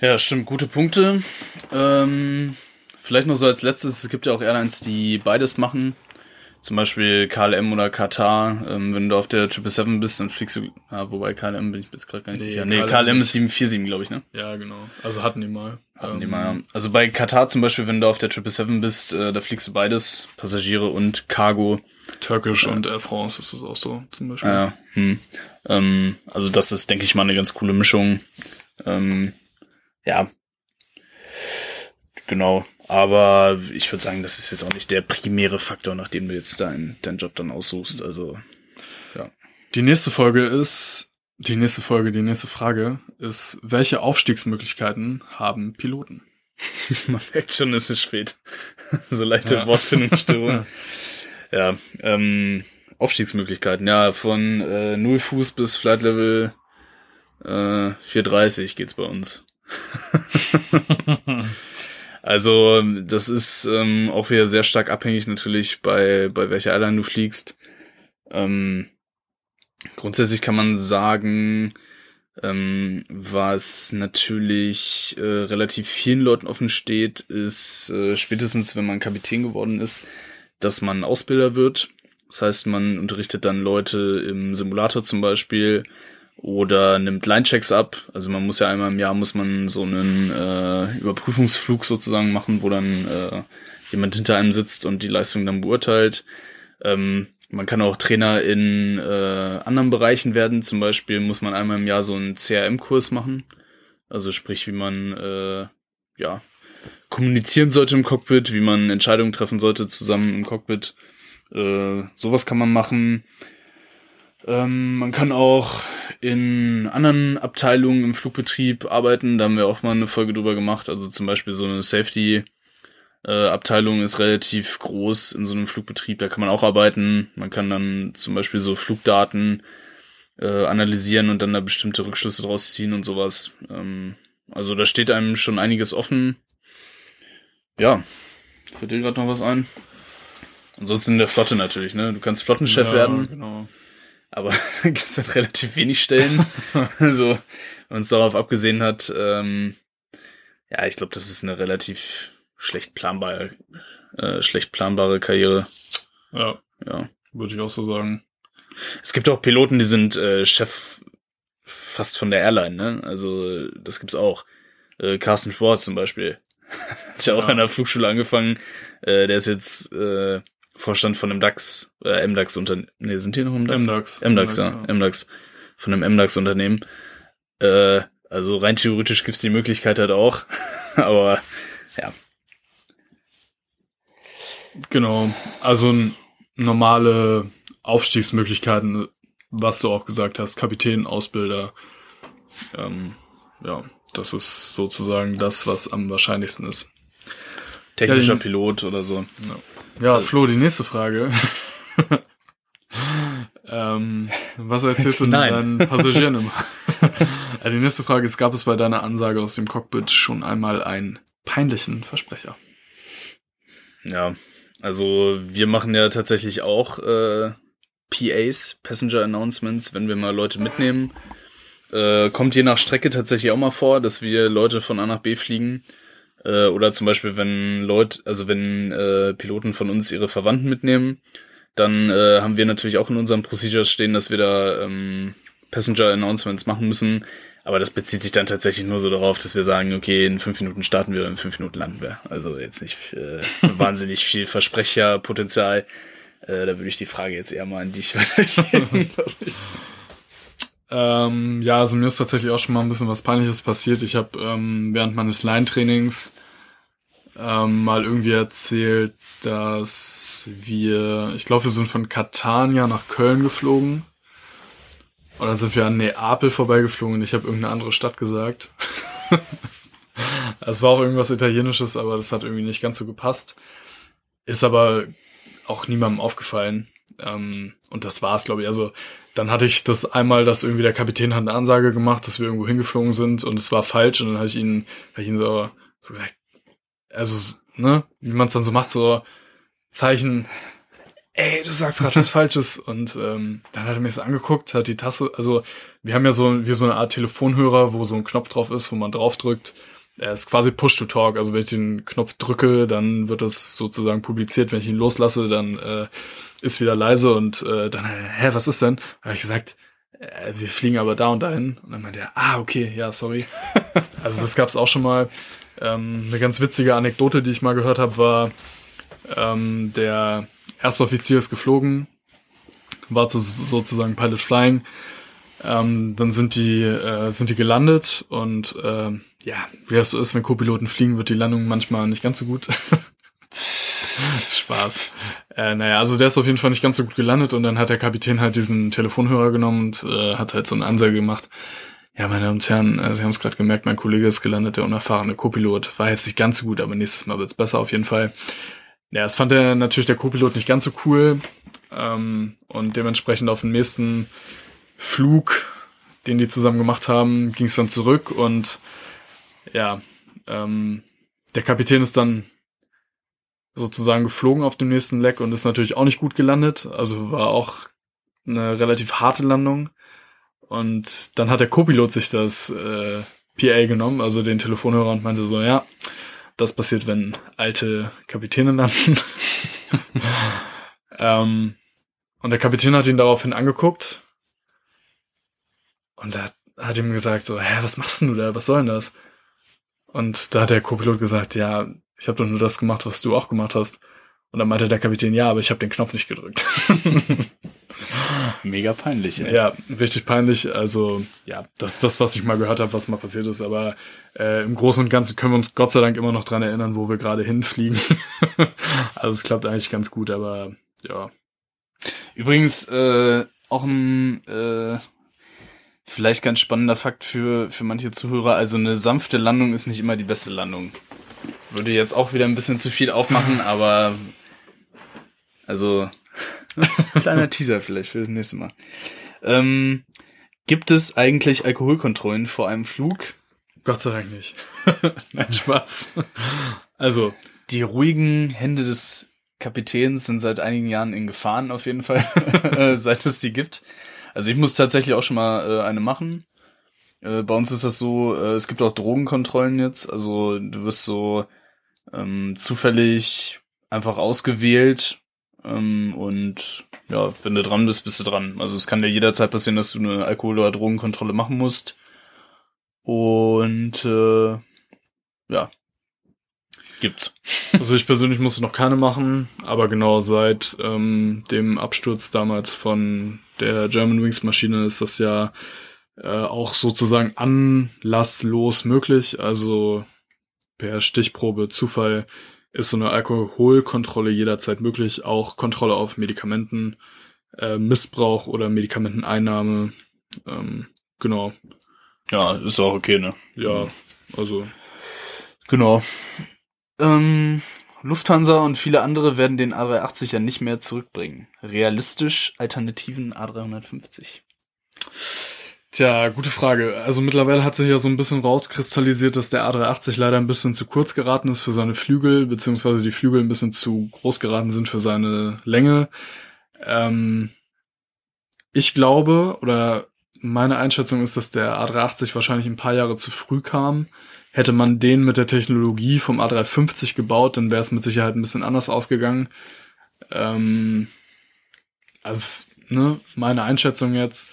Ja, stimmt, gute Punkte. Ähm Vielleicht noch so als letztes, es gibt ja auch Airlines, die beides machen. Zum Beispiel KLM oder Katar. Ähm, wenn du auf der 777 bist, dann fliegst du, ah, wobei KLM bin ich jetzt gerade gar nicht nee, sicher. Nee, KLM, KLM ist 747, glaube ich, ne? Ja, genau. Also hatten die mal. Hatten ähm, die mal, ja. Also bei Katar zum Beispiel, wenn du auf der 777 bist, äh, da fliegst du beides, Passagiere und Cargo. Turkish äh, und Air France ist das auch so, zum Beispiel. Ja, hm. ähm, also das ist, denke ich mal, eine ganz coole Mischung. Ähm, ja, Genau. Aber ich würde sagen, das ist jetzt auch nicht der primäre Faktor, nachdem du jetzt deinen deinen Job dann aussuchst. Also Die nächste Folge ist, die nächste Folge, die nächste Frage ist, welche Aufstiegsmöglichkeiten haben Piloten? man merkt schon, es ist spät. so leichte Ja. Wortfindungsstörung. ja, ähm, Aufstiegsmöglichkeiten. Ja, von äh, 0 Fuß bis Flight Level äh, 430 geht's bei uns. also, das ist ähm, auch wieder sehr stark abhängig natürlich bei, bei welcher Airline du fliegst. Ähm, grundsätzlich kann man sagen, ähm, was natürlich äh, relativ vielen Leuten offen steht, ist äh, spätestens, wenn man Kapitän geworden ist, dass man Ausbilder wird. Das heißt, man unterrichtet dann Leute im Simulator zum Beispiel oder nimmt Linechecks ab. Also man muss ja einmal im Jahr muss man so einen äh, Überprüfungsflug sozusagen machen, wo dann äh, jemand hinter einem sitzt und die Leistung dann beurteilt. Ähm, man kann auch Trainer in äh, anderen Bereichen werden. Zum Beispiel muss man einmal im Jahr so einen CRM-Kurs machen. Also sprich, wie man äh, ja kommunizieren sollte im Cockpit, wie man Entscheidungen treffen sollte zusammen im Cockpit. Äh, sowas kann man machen. Ähm, man kann auch in anderen Abteilungen im Flugbetrieb arbeiten. Da haben wir auch mal eine Folge drüber gemacht. Also zum Beispiel so eine Safety äh, Abteilung ist relativ groß in so einem Flugbetrieb, da kann man auch arbeiten. Man kann dann zum Beispiel so Flugdaten äh, analysieren und dann da bestimmte Rückschlüsse draus ziehen und sowas. Ähm, also da steht einem schon einiges offen. Ja, fällt dir gerade noch was ein? Ansonsten in der Flotte natürlich, ne? Du kannst Flottenchef Ja, werden, Genau. aber da gibt es halt relativ wenig Stellen. also, wenn man es darauf abgesehen hat, ähm, ja, ich glaube, das ist eine relativ schlecht planbare, äh, schlecht planbare Karriere. Ja, Ja. würde ich auch so sagen. Es gibt auch Piloten, die sind äh, Chef fast von der Airline, ne? Also das gibt's auch. Äh, Carsten Schwartz zum Beispiel. Hat ja auch Ja. an der Flugschule angefangen. Äh, der ist jetzt äh, Vorstand von einem DAX, äh, MDAX Unternehmen. Nee, sind die noch im DAX? MDAX. MDAX, ja. MDAX. Von einem MDAX-Unternehmen. Äh, also rein theoretisch gibt's die Möglichkeit halt auch. Aber ja. Genau. Also normale Aufstiegsmöglichkeiten, was du auch gesagt hast, Kapitän, Ausbilder. Ähm, ja, das ist sozusagen das, was am wahrscheinlichsten ist. Technischer Ja, Pilot oder so. Ja, Flo, die nächste Frage. ähm, was erzählst du deinen Passagieren immer? ja, die nächste Frage ist, gab es bei deiner Ansage aus dem Cockpit schon einmal einen peinlichen Versprecher? Ja, also wir machen ja tatsächlich auch äh, PAs, Passenger Announcements, wenn wir mal Leute mitnehmen. Äh, kommt je nach Strecke tatsächlich auch mal vor, dass wir Leute von A nach B fliegen. Äh, oder zum Beispiel, wenn Leute, also wenn äh, Piloten von uns ihre Verwandten mitnehmen, dann äh, haben wir natürlich auch in unseren Procedures stehen, dass wir da ähm, Passenger Announcements machen müssen. Aber das bezieht sich dann tatsächlich nur so darauf, dass wir sagen, okay, in fünf Minuten starten wir, in fünf Minuten landen wir. Also jetzt nicht äh, wahnsinnig viel Versprecherpotenzial. Äh, da würde ich die Frage jetzt eher mal an dich weitergeben. Ähm, ja, also mir ist tatsächlich auch schon mal ein bisschen was Peinliches passiert. Ich habe ähm, während meines Line-Trainings ähm, mal irgendwie erzählt, dass wir, ich glaube, wir sind von Catania nach Köln geflogen. Und dann sind wir an Neapel vorbeigeflogen und ich habe irgendeine andere Stadt gesagt. Es war auch irgendwas Italienisches, aber das hat irgendwie nicht ganz so gepasst. Ist aber auch niemandem aufgefallen. Ähm, und das war's, glaube ich. Also dann hatte ich das einmal, dass irgendwie der Kapitän hat eine Ansage gemacht, dass wir irgendwo hingeflogen sind und es war falsch. Und dann habe ich ihn, hab ich ihn so, so gesagt, also, ne, wie man es dann so macht, so Zeichen, ey, du sagst gerade was Falsches. Und ähm, dann hat er mich so angeguckt, hat die Tasse, also wir haben ja so, wie so eine Art Telefonhörer, wo so ein Knopf drauf ist, wo man drauf drückt. Er ist quasi Push-to-Talk, also wenn ich den Knopf drücke, dann wird das sozusagen publiziert, wenn ich ihn loslasse, dann äh, ist wieder leise und äh, dann, hä, was ist denn? Habe ich gesagt, äh, wir fliegen aber da und dahin. Und dann meinte er, ah, okay, ja, sorry. also das gab's auch schon mal. Ähm, eine ganz witzige Anekdote, die ich mal gehört habe, war, ähm, der erste Offizier ist geflogen, war so, sozusagen Pilot Flying. Ähm, dann sind die, äh, sind die gelandet und äh, ja, wie das so ist, wenn Co-Piloten fliegen, wird die Landung manchmal nicht ganz so gut. Spaß. Äh, naja, also der ist auf jeden Fall nicht ganz so gut gelandet und dann hat der Kapitän halt diesen Telefonhörer genommen und äh, hat halt so eine Ansage gemacht. Ja, meine Damen und Herren, äh, Sie haben es gerade gemerkt, mein Kollege ist gelandet, der unerfahrene Co-Pilot. War jetzt nicht ganz so gut, aber nächstes Mal wird's besser auf jeden Fall. Ja, das fand der natürlich der Co-Pilot nicht ganz so cool. Ähm, und dementsprechend auf den nächsten Flug, den die zusammen gemacht haben, ging es dann zurück und ja, ähm, der Kapitän ist dann sozusagen geflogen auf dem nächsten Leck und ist natürlich auch nicht gut gelandet. Also war auch eine relativ harte Landung. Und dann hat der Co-Pilot sich das äh, PA genommen, also den Telefonhörer und meinte so, ja, das passiert, wenn alte Kapitäne landen. ähm, und der Kapitän hat ihn daraufhin angeguckt und er hat ihm gesagt so, hä, was machst denn du da? Was soll denn das? Und da hat der Co-Pilot gesagt, ja, ich habe doch nur das gemacht, was du auch gemacht hast. Und dann meinte der Kapitän, ja, aber ich habe den Knopf nicht gedrückt. Mega peinlich, ey. Ja, richtig peinlich. Also, ja, das ist das, was ich mal gehört habe, was mal passiert ist. Aber äh, im Großen und Ganzen können wir uns Gott sei Dank immer noch dran erinnern, wo wir gerade hinfliegen. also es klappt eigentlich ganz gut, aber ja. Übrigens, äh, auch ein äh, vielleicht ganz spannender Fakt für, für manche Zuhörer. Also eine sanfte Landung ist nicht immer die beste Landung. Würde jetzt auch wieder ein bisschen zu viel aufmachen, aber also kleiner Teaser vielleicht für das nächste Mal. Ähm, gibt es eigentlich Alkoholkontrollen vor einem Flug? Gott sei Dank nicht. Nein, Spaß. Also, die ruhigen Hände des Kapitäns sind seit einigen Jahren in Gefahren auf jeden Fall, seit es die gibt. Also ich muss tatsächlich auch schon mal äh, eine machen. Äh, bei uns ist das so, äh, es gibt auch Drogenkontrollen jetzt. Also du wirst so ähm, zufällig einfach ausgewählt ähm, und ja, wenn du dran bist, bist du dran. Also es kann dir jederzeit passieren, dass du eine Alkohol- oder Drogenkontrolle machen musst. Und äh, ja, gibt's. Also ich persönlich musste noch keine machen, aber genau seit ähm, dem Absturz damals von der German Wings Maschine ist das ja äh, auch sozusagen anlasslos möglich. Also per Stichprobe, Zufall ist so eine Alkoholkontrolle jederzeit möglich, auch Kontrolle auf Medikamenten, äh, Missbrauch oder Medikamenteneinnahme. Ähm, genau. Ja, ist auch okay, ne? Ja, also. Genau. Ähm, Lufthansa und viele andere werden den A380 ja nicht mehr zurückbringen. Realistisch Alternativen A350. Tja, gute Frage. Also mittlerweile hat sich ja so ein bisschen rauskristallisiert, dass der A380 leider ein bisschen zu kurz geraten ist für seine Flügel, beziehungsweise die Flügel ein bisschen zu groß geraten sind für seine Länge. Ähm, ich glaube, oder meine Einschätzung ist, dass der A380 wahrscheinlich ein paar Jahre zu früh kam. Hätte man den mit der Technologie vom A350 gebaut, dann wäre es mit Sicherheit ein bisschen anders ausgegangen. Ähm, also, ne, meine Einschätzung jetzt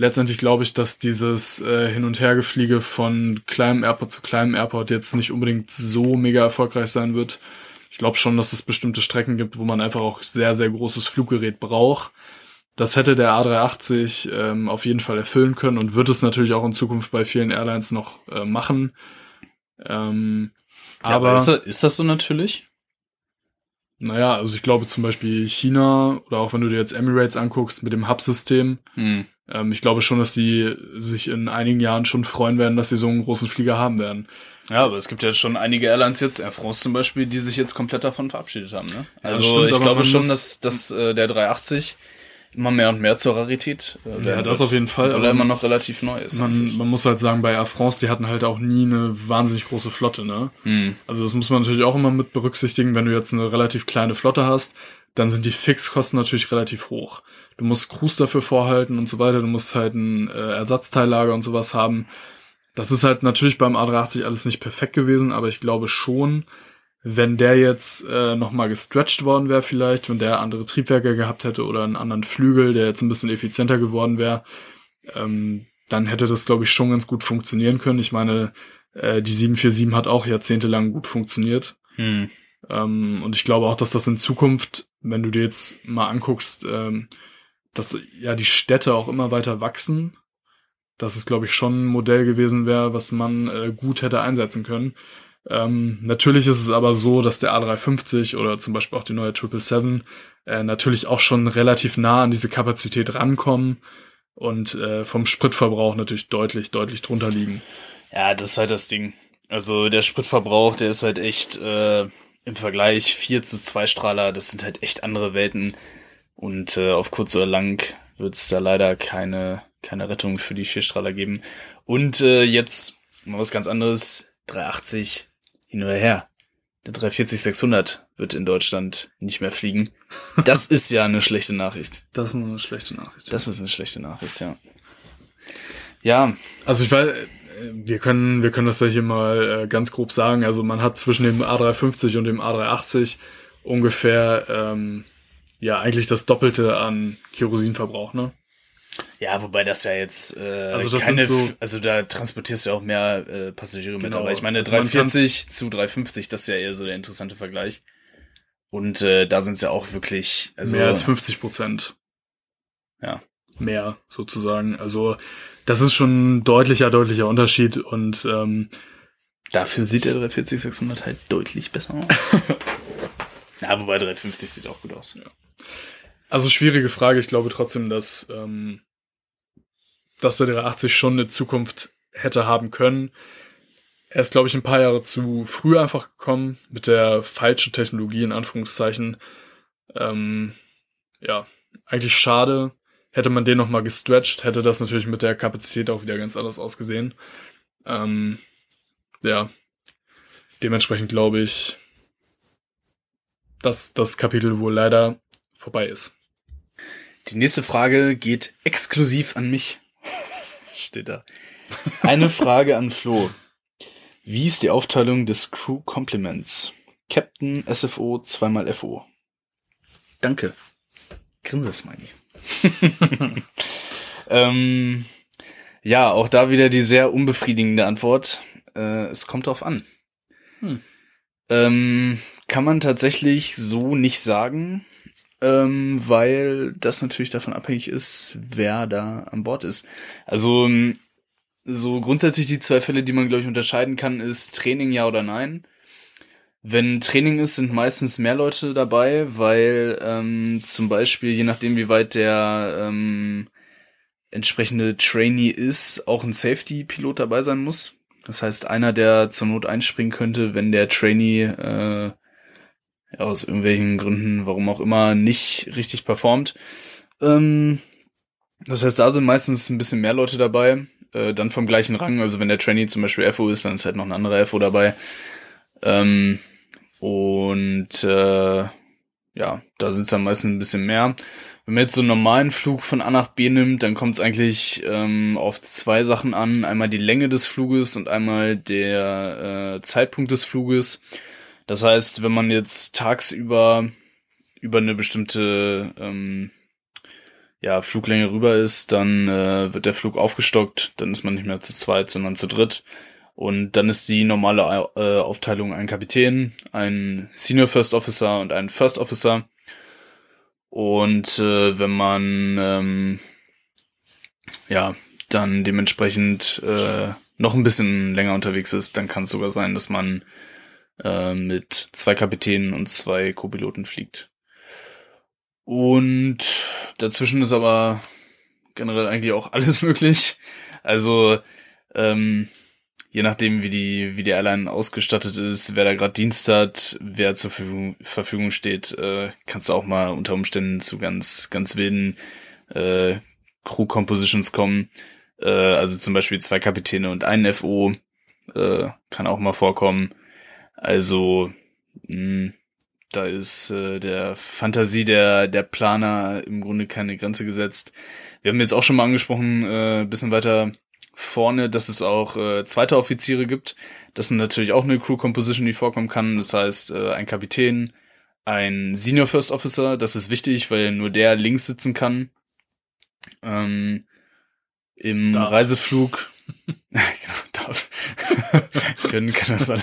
letztendlich glaube ich, dass dieses äh, Hin- und Hergefliege von kleinem Airport zu kleinem Airport jetzt nicht unbedingt so mega erfolgreich sein wird. Ich glaube schon, dass es bestimmte Strecken gibt, wo man einfach auch sehr, sehr großes Fluggerät braucht. Das hätte der A380 ähm, auf jeden Fall erfüllen können und wird es natürlich auch in Zukunft bei vielen Airlines noch äh, machen. Ähm, ja, aber, aber ist, das, ist das so natürlich? Naja, also ich glaube zum Beispiel China oder auch wenn du dir jetzt Emirates anguckst mit dem Hub-System, hm. Ähm, ich glaube schon, dass die sich in einigen Jahren schon freuen werden, dass sie so einen großen Flieger haben werden. Ja, aber es gibt ja schon einige Airlines jetzt, Air France zum Beispiel, die sich jetzt komplett davon verabschiedet haben. Ne? Also ja, stimmt, ich glaube schon, dass, dass äh, der 380 immer mehr und mehr zur Rarität. Äh, ja, das auf jeden Fall. Weil er immer noch relativ neu ist. Man, man muss halt sagen, bei Air France, die hatten halt auch nie eine wahnsinnig große Flotte, ne? Hm. Also das muss man natürlich auch immer mit berücksichtigen, wenn du jetzt eine relativ kleine Flotte hast, dann sind die Fixkosten natürlich relativ hoch. Du musst Crews dafür vorhalten und so weiter, du musst halt ein äh, Ersatzteillager und sowas haben. Das ist halt natürlich beim A380 alles nicht perfekt gewesen, aber ich glaube schon, wenn der jetzt äh, nochmal gestretched worden wäre vielleicht, wenn der andere Triebwerke gehabt hätte oder einen anderen Flügel, der jetzt ein bisschen effizienter geworden wäre, ähm, dann hätte das, glaube ich, schon ganz gut funktionieren können. Ich meine, äh, die 747 hat auch jahrzehntelang gut funktioniert. Hm. Ähm, und ich glaube auch, dass das in Zukunft, wenn du dir jetzt mal anguckst, ähm, dass ja die Städte auch immer weiter wachsen dass es, glaube ich, schon ein Modell gewesen wäre, was man äh, gut hätte einsetzen können. Ähm, natürlich ist es aber so, dass der A350 oder zum Beispiel auch die neue 777 äh, natürlich auch schon relativ nah an diese Kapazität rankommen und äh, vom Spritverbrauch natürlich deutlich, deutlich drunter liegen. Ja, das ist halt das Ding. Also der Spritverbrauch, der ist halt echt äh, im Vergleich 4 zu 2 Strahler, das sind halt echt andere Welten. Und äh, auf kurz oder lang wird es da leider keine, keine Rettung für die Vierstrahler geben. Und äh, jetzt mal was ganz anderes, 380 hin oder her. Der 340-600 wird in Deutschland nicht mehr fliegen. Das ist ja eine schlechte Nachricht. Das ist eine schlechte Nachricht. Das ist eine schlechte Nachricht, ja. Ja. Also ich weiß, wir können, wir können das ja hier mal äh, ganz grob sagen. Also man hat zwischen dem A350 und dem A380 ungefähr, ähm, ja, eigentlich das Doppelte an Kerosinverbrauch, ne? Ja, wobei das ja jetzt äh, Also das keine, so- also da transportierst du auch mehr äh, Passagiere mit Genau. dabei. Ich meine, Also man 340 zu 350, das ist ja eher so der interessante Vergleich. Und äh, da sind es ja auch wirklich also mehr als 50 Prozent. Ja. Mehr, sozusagen. Also das ist schon ein deutlicher, deutlicher Unterschied und ähm, dafür sieht der 340 600 halt deutlich besser aus. ja, wobei 350 sieht auch gut aus. Also schwierige Frage. Ich glaube trotzdem, dass, ähm, dass der 380 schon eine Zukunft hätte haben können. Er ist, glaube ich, ein paar Jahre zu früh einfach gekommen mit der falschen Technologie, in Anführungszeichen. Ähm, ja, eigentlich schade. Hätte man den nochmal gestretched, hätte das natürlich mit der Kapazität auch wieder ganz anders ausgesehen. Ähm, ja, dementsprechend glaube ich, dass das Kapitel wohl leider vorbei ist. Die nächste Frage geht exklusiv an mich. Steht da. Eine Frage an Flo. Wie ist die Aufteilung des Crew Compliments? Captain, SFO, zweimal FO. Danke. Grinsesmiley. ähm, ja, auch da wieder die sehr unbefriedigende Antwort. Äh, es kommt drauf an. Hm. Ähm, kann man tatsächlich so nicht sagen, ähm, weil das natürlich davon abhängig ist, wer da an Bord ist. Also ähm, so grundsätzlich die zwei Fälle, die man glaube ich unterscheiden kann, ist Training ja oder nein. Wenn Training ist, sind meistens mehr Leute dabei, weil ähm, zum Beispiel, je nachdem, wie weit der ähm, entsprechende Trainee ist, auch ein Safety-Pilot dabei sein muss. Das heißt, einer, der zur Not einspringen könnte, wenn der Trainee äh, aus irgendwelchen Gründen, warum auch immer, nicht richtig performt. Ähm, das heißt, da sind meistens ein bisschen mehr Leute dabei, äh, dann vom gleichen Rang. Also wenn der Trainee zum Beispiel FO ist, dann ist halt noch ein anderer FO dabei. Ähm, und äh, ja, da sind es dann meistens ein bisschen mehr. Wenn man jetzt so einen normalen Flug von A nach B nimmt, dann kommt es eigentlich ähm, auf zwei Sachen an. Einmal die Länge des Fluges und einmal der äh, Zeitpunkt des Fluges. Das heißt, wenn man jetzt tagsüber über eine bestimmte ähm, ja, Fluglänge rüber ist, dann äh, wird der Flug aufgestockt, dann ist man nicht mehr zu zweit, sondern zu dritt. Und dann ist die normale äh, Aufteilung ein Kapitän, ein Senior First Officer und ein First Officer. Und äh, wenn man ähm, ja dann dementsprechend äh, noch ein bisschen länger unterwegs ist, dann kann es sogar sein, dass man äh, mit zwei Kapitänen und zwei Co-Piloten fliegt. Und dazwischen ist aber generell eigentlich auch alles möglich. Also ähm, je nachdem, wie die, wie die Airline ausgestattet ist, wer da gerade Dienst hat, wer zur Verfügung, Verfügung steht, äh, kannst du auch mal unter Umständen zu ganz, ganz wilden äh, Crew-Compositions kommen. Äh, also zum Beispiel zwei Kapitäne und ein FO äh, kann auch mal vorkommen. Also mh, da ist äh, der Fantasie der, der Planer im Grunde keine Grenze gesetzt. Wir haben jetzt auch schon mal angesprochen, äh, bisschen weiter vorne, dass es auch äh, zweite Offiziere gibt. Das sind natürlich auch eine Crew Composition, die vorkommen kann. Das heißt, äh, ein Kapitän, ein Senior First Officer, das ist wichtig, weil nur der links sitzen kann. Ähm, Im Darf. Reiseflug. genau, darf. können, können das alle.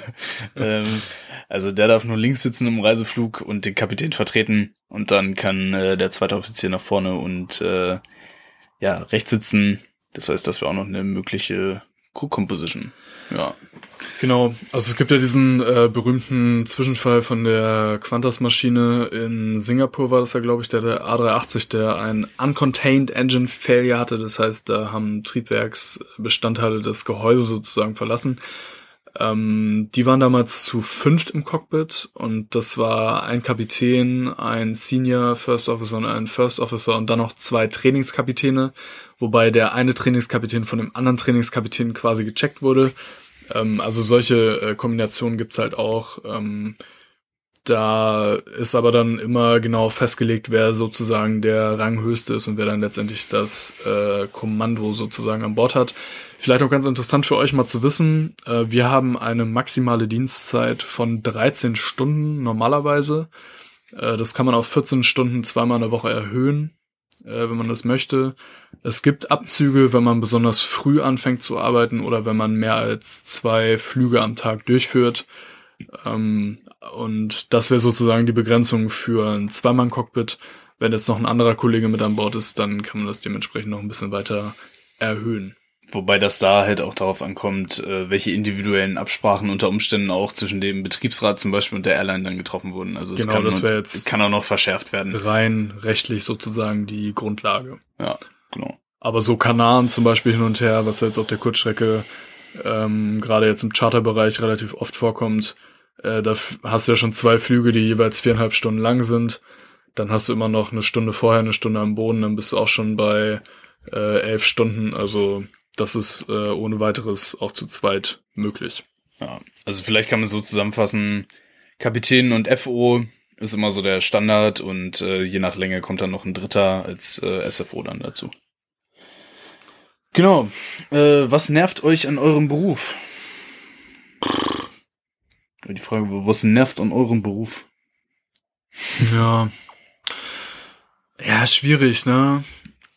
ähm, also der darf nur links sitzen im Reiseflug und den Kapitän vertreten. Und dann kann äh, der zweite Offizier nach vorne und äh, ja, rechts sitzen Das heißt, das wäre auch noch eine mögliche Crew Composition. Ja. Genau, also es gibt ja diesen äh, berühmten Zwischenfall von der Qantas-Maschine in Singapur war das ja, glaube ich, der, der A380, der ein Uncontained Engine Failure hatte. Das heißt, da haben Triebwerksbestandteile das Gehäuse sozusagen verlassen. Ähm, die waren damals zu fünft im Cockpit und das war ein Kapitän, ein Senior First Officer und ein First Officer und dann noch zwei Trainingskapitäne, wobei der eine Trainingskapitän von dem anderen Trainingskapitän quasi gecheckt wurde. Ähm, also solche äh, Kombinationen gibt's halt auch. Ähm, da ist aber dann immer genau festgelegt, wer sozusagen der Ranghöchste ist und wer dann letztendlich das äh, Kommando sozusagen an Bord hat. Vielleicht auch ganz interessant für euch mal zu wissen, äh, wir haben eine maximale Dienstzeit von 13 Stunden normalerweise. Äh, das kann man auf 14 Stunden zweimal in der Woche erhöhen, äh, wenn man das möchte. Es gibt Abzüge, wenn man besonders früh anfängt zu arbeiten oder wenn man mehr als zwei Flüge am Tag durchführt. Ähm, und das wäre sozusagen die Begrenzung für ein Zweimann-Cockpit. Wenn jetzt noch ein anderer Kollege mit an Bord ist, dann kann man das dementsprechend noch ein bisschen weiter erhöhen. Wobei das da halt auch darauf ankommt, äh, welche individuellen Absprachen unter Umständen auch zwischen dem Betriebsrat zum Beispiel und der Airline dann getroffen wurden. Also es Genau, kann, das noch- wäre jetzt- kann auch noch verschärft werden. Rein rechtlich sozusagen die Grundlage. Ja, genau. Aber so Kanaren zum Beispiel hin und her, was jetzt auf der Kurzstrecke ähm, gerade jetzt im Charterbereich relativ oft vorkommt, äh, da hast du ja schon zwei Flüge, die jeweils viereinhalb Stunden lang sind. Dann hast du immer noch eine Stunde vorher, eine Stunde am Boden, dann bist du auch schon bei äh, elf Stunden. Also das ist äh, ohne weiteres auch zu zweit möglich. Ja, also vielleicht kann man so zusammenfassen, Kapitän und FO ist immer so der Standard und äh, je nach Länge kommt dann noch ein Dritter als äh, SFO dann dazu. Genau. Äh, was nervt euch an eurem Beruf? Die Frage, was nervt an eurem Beruf? Ja. Ja, schwierig, ne?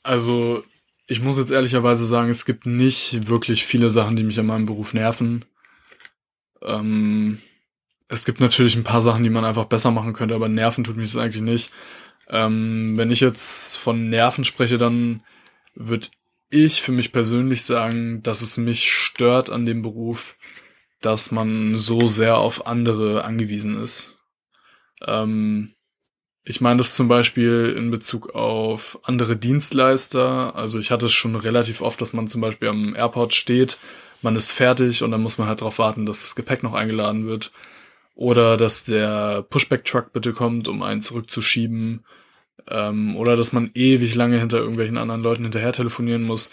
Also, ich muss jetzt ehrlicherweise sagen, es gibt nicht wirklich viele Sachen, die mich an meinem Beruf nerven. Ähm, es gibt natürlich ein paar Sachen, die man einfach besser machen könnte, aber nerven tut mich das eigentlich nicht. Ähm, wenn ich jetzt von Nerven spreche, dann würde ich für mich persönlich sagen, dass es mich stört an dem Beruf, dass man so sehr auf andere angewiesen ist. Ähm, ich meine das zum Beispiel in Bezug auf andere Dienstleister. Also ich hatte es schon relativ oft, dass man zum Beispiel am Airport steht, man ist fertig und dann muss man halt darauf warten, dass das Gepäck noch eingeladen wird. Oder dass der Pushback-Truck bitte kommt, um einen zurückzuschieben. Ähm, oder dass man ewig lange hinter irgendwelchen anderen Leuten hinterher telefonieren muss.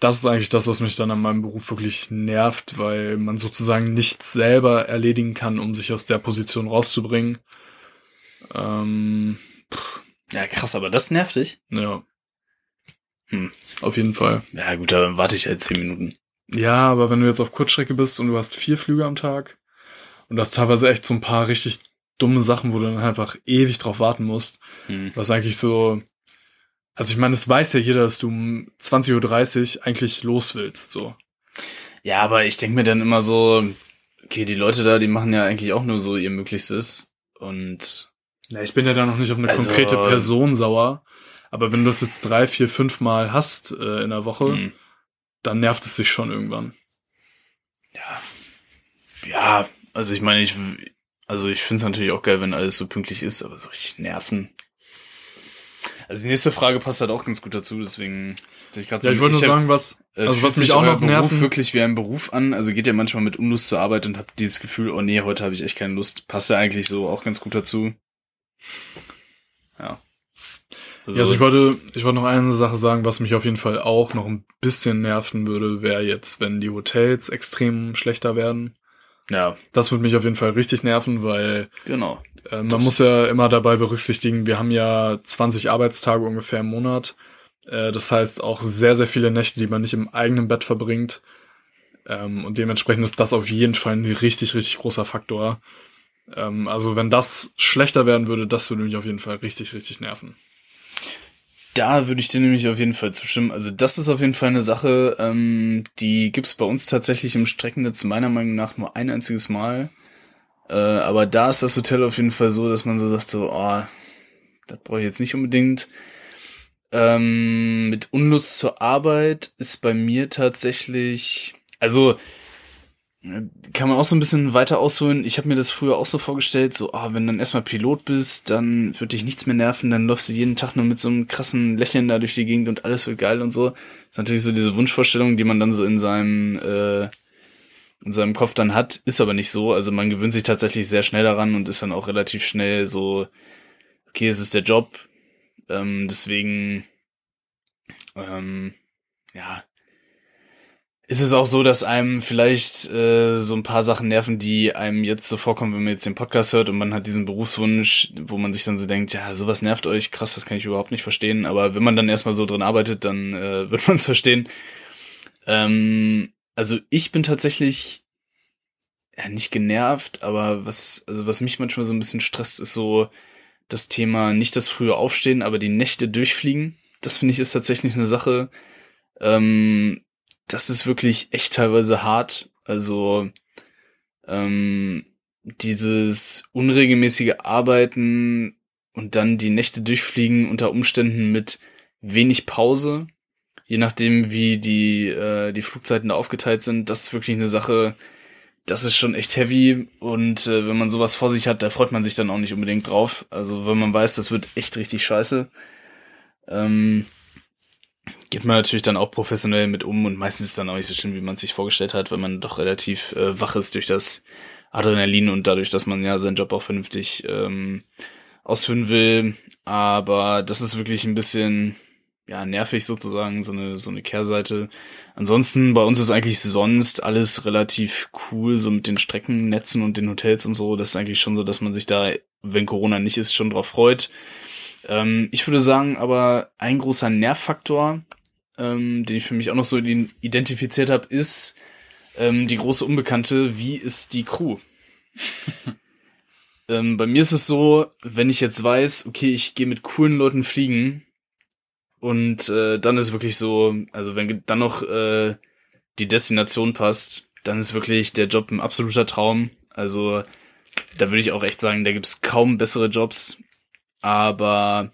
Das ist eigentlich das, was mich dann an meinem Beruf wirklich nervt, weil man sozusagen nichts selber erledigen kann, um sich aus der Position rauszubringen. Ähm, Ja, krass, aber das nervt dich? ja. Hm. Auf jeden Fall. Ja gut, dann warte ich halt zehn Minuten. Ja, aber wenn du jetzt auf Kurzstrecke bist und du hast vier Flüge am Tag und das teilweise echt so ein paar richtig dumme Sachen, wo du dann einfach ewig drauf warten musst, Hm. was eigentlich so, also ich meine, es weiß ja jeder, dass du um 20.30 Uhr eigentlich los willst, so. Ja, aber ich denke mir dann immer so, okay, die Leute da, die machen ja eigentlich auch nur so ihr Möglichstes. Und Ja, ich bin ja da noch nicht auf eine Also- konkrete Person sauer, aber wenn du das jetzt drei, vier, fünf Mal hast äh, in der Woche, hm, dann nervt es dich schon irgendwann. ja, also ich meine, ich, also ich finde es natürlich auch geil, wenn alles so pünktlich ist, aber so richtig nerven. Also die nächste Frage passt halt auch ganz gut dazu, deswegen ich Ja, ich wollte nur sagen, was, Äh, also was mich auch noch Beruf nerven, wirklich wie ein Beruf an. Also geht ja manchmal mit Unlust zur Arbeit und habt dieses Gefühl, oh nee, heute habe ich echt keine Lust. Passt ja eigentlich so auch ganz gut dazu. Ja. Ja, also ich wollte, ich wollte noch eine Sache sagen, was mich auf jeden Fall auch noch ein bisschen nerven würde, wäre jetzt, wenn die Hotels extrem schlechter werden. Ja, Das würde mich auf jeden Fall richtig nerven, weil genau. äh, man Das- muss ja immer dabei berücksichtigen, wir haben ja 20 Arbeitstage ungefähr im Monat. Äh, das heißt auch sehr, sehr viele Nächte, die man nicht im eigenen Bett verbringt. Ähm, und dementsprechend ist das auf jeden Fall ein richtig, richtig großer Faktor. Ähm, also wenn das schlechter werden würde, das würde mich auf jeden Fall richtig, richtig nerven. Da würde ich dir nämlich auf jeden Fall zustimmen. Also das ist auf jeden Fall eine Sache, ähm, die gibt's bei uns tatsächlich im Streckennetz meiner Meinung nach nur ein einziges Mal. Äh, aber da ist das Hotel auf jeden Fall so, dass man so sagt, so, oh, das brauche ich jetzt nicht unbedingt. Ähm, mit Unlust zur Arbeit ist bei mir tatsächlich, also kann man auch so ein bisschen weiter ausholen. Ich habe mir das früher auch so vorgestellt, so, ah, wenn du dann erstmal Pilot bist, dann wird dich nichts mehr nerven, dann läufst du jeden Tag nur mit so einem krassen Lächeln da durch die Gegend und alles wird geil und so. Das ist natürlich so diese Wunschvorstellung, die man dann so in seinem äh, in seinem Kopf dann hat, ist aber nicht so. Also man gewöhnt sich tatsächlich sehr schnell daran und ist dann auch relativ schnell so, okay, es ist der Job. Ähm, deswegen, ähm, ja, ist es auch so, dass einem vielleicht äh, so ein paar Sachen nerven, die einem jetzt so vorkommen, wenn man jetzt den Podcast hört und man hat diesen Berufswunsch, wo man sich dann so denkt, ja, sowas nervt euch, krass, das kann ich überhaupt nicht verstehen. Aber wenn man dann erstmal so drin arbeitet, dann äh, wird man es verstehen. Ähm, also ich bin tatsächlich ja nicht genervt, aber was, also was mich manchmal so ein bisschen stresst, ist so das Thema nicht das frühe Aufstehen, aber die Nächte durchfliegen. Das finde ich ist tatsächlich eine Sache. Ähm, das ist wirklich echt teilweise hart. Also ähm, dieses unregelmäßige Arbeiten und dann die Nächte durchfliegen unter Umständen mit wenig Pause, je nachdem wie die äh, die Flugzeiten da aufgeteilt sind, das ist wirklich eine Sache, das ist schon echt heavy und äh, wenn man sowas vor sich hat, da freut man sich dann auch nicht unbedingt drauf. Also wenn man weiß, das wird echt richtig scheiße, ähm, geht man natürlich dann auch professionell mit um und meistens ist es dann auch nicht so schlimm, wie man sich vorgestellt hat, weil man doch relativ äh, wach ist durch das Adrenalin und dadurch, dass man ja seinen Job auch vernünftig ähm, ausführen will. Aber das ist wirklich ein bisschen ja, nervig sozusagen, so eine, so eine Kehrseite. Ansonsten, bei uns ist eigentlich sonst alles relativ cool, so mit den Streckennetzen und den Hotels und so. Das ist eigentlich schon so, dass man sich da, wenn Corona nicht ist, schon drauf freut. Ähm, ich würde sagen, aber ein großer Nervfaktor, ähm, den ich für mich auch noch so identifiziert habe, ist ähm, die große Unbekannte, wie ist die Crew? ähm, bei mir ist es so, wenn ich jetzt weiß, okay, ich gehe mit coolen Leuten fliegen, und äh, dann ist wirklich so, also wenn dann noch äh, die Destination passt, dann ist wirklich der Job ein absoluter Traum. Also da würde ich auch echt sagen, da gibt's kaum bessere Jobs. Aber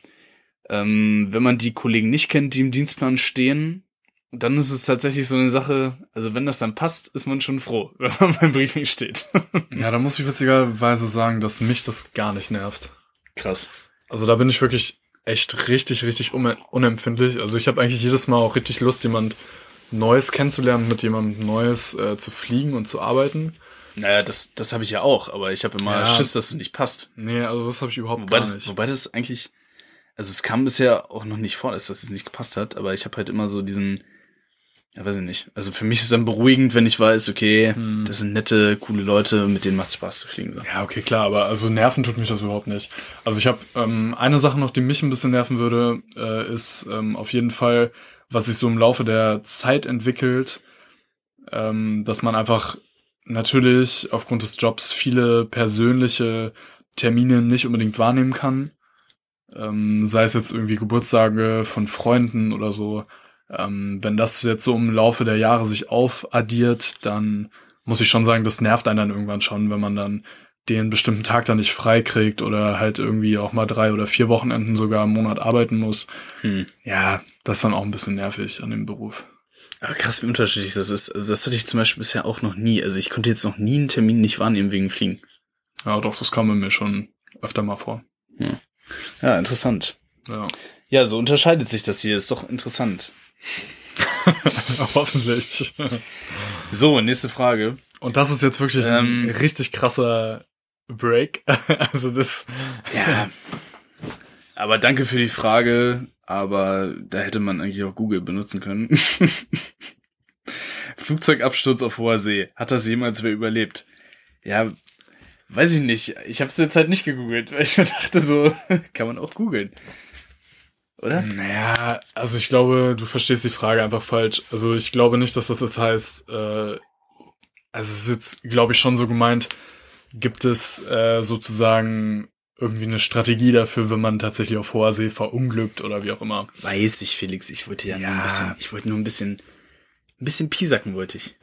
ähm, wenn man die Kollegen nicht kennt, die im Dienstplan stehen, dann ist es tatsächlich so eine Sache, also wenn das dann passt, ist man schon froh, wenn man beim Briefing steht. ja, da muss ich witzigerweise sagen, dass mich das gar nicht nervt. Krass. Also da bin ich wirklich echt richtig, richtig unempfindlich. Also ich habe eigentlich jedes Mal auch richtig Lust, jemand Neues kennenzulernen, mit jemandem Neues äh, zu fliegen und zu arbeiten. Naja, das, das habe ich ja auch, aber ich habe immer ja. Schiss, dass es nicht passt. Nee, also das habe ich überhaupt wobei gar das, nicht. Wobei das eigentlich, also es kam bisher auch noch nicht vor, dass das nicht gepasst hat, aber ich habe halt immer so diesen, ja, weiß ich nicht. Also für mich ist es dann beruhigend, wenn ich weiß, okay, hm. das sind nette, coole Leute, mit denen macht es Spaß zu fliegen. So. Ja, okay, klar, aber also nerven tut mich das überhaupt nicht. Also ich habe ähm, eine Sache noch, die mich ein bisschen nerven würde, äh, ist ähm, auf jeden Fall, was sich so im Laufe der Zeit entwickelt, ähm, dass man einfach natürlich aufgrund des Jobs viele persönliche Termine nicht unbedingt wahrnehmen kann. Ähm, sei es jetzt irgendwie Geburtstage von Freunden oder so ähm, wenn das jetzt so im Laufe der Jahre sich aufaddiert, dann muss ich schon sagen, das nervt einen dann irgendwann schon, wenn man dann den bestimmten Tag dann nicht frei kriegt oder halt irgendwie auch mal drei oder vier Wochenenden sogar im Monat arbeiten muss. Hm. Ja, das ist dann auch ein bisschen nervig an dem Beruf. Aber krass, wie unterschiedlich das ist. Also das hatte ich zum Beispiel bisher auch noch nie. Also ich konnte jetzt noch nie einen Termin nicht wahrnehmen wegen Fliegen. Ja, doch, das kam mir schon öfter mal vor. Ja, ja interessant. Ja. ja, so unterscheidet sich das hier. Ist doch interessant. Hoffentlich. So, nächste Frage. Und das ist jetzt wirklich ähm, ein richtig krasser Break. also das. Ja. Aber danke für die Frage. Aber da hätte man eigentlich auch Google benutzen können. Flugzeugabsturz auf hoher See. Hat das jemals wer überlebt? Ja, weiß ich nicht. Ich habe es jetzt halt nicht gegoogelt, weil ich mir dachte, so kann man auch googeln oder? Naja, also ich glaube, du verstehst die Frage einfach falsch. Also ich glaube nicht, dass das jetzt heißt, äh, also es ist jetzt, glaube ich, schon so gemeint, gibt es äh, sozusagen irgendwie eine Strategie dafür, wenn man tatsächlich auf hoher See verunglückt oder wie auch immer. Weiß ich, Felix, ich wollte ja, ja. nur ein bisschen, ich wollte nur ein bisschen, ein bisschen piesacken wollte ich.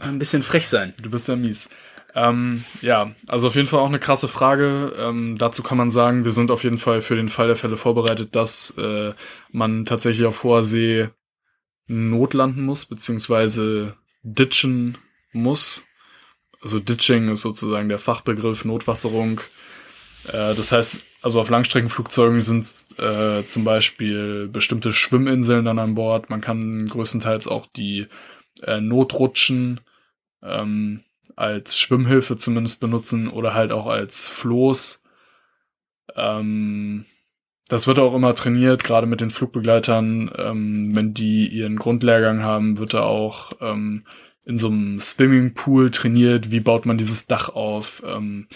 ein bisschen frech sein. Du bist ja mies. Ähm, ja, also auf jeden Fall auch eine krasse Frage. Ähm, dazu kann man sagen, wir sind auf jeden Fall für den Fall der Fälle vorbereitet, dass äh, man tatsächlich auf hoher See notlanden muss, beziehungsweise ditchen muss. Also Ditching ist sozusagen der Fachbegriff Notwasserung. Äh, das heißt, also auf Langstreckenflugzeugen sind äh, zum Beispiel bestimmte Schwimminseln dann an Bord. Man kann größtenteils auch die äh, Notrutschen ähm, als Schwimmhilfe zumindest benutzen oder halt auch als Floß. Ähm, das wird auch immer trainiert, gerade mit den Flugbegleitern. Ähm, wenn die ihren Grundlehrgang haben, wird da auch ähm, in so einem Swimmingpool trainiert. Wie baut man dieses Dach auf? Ähm,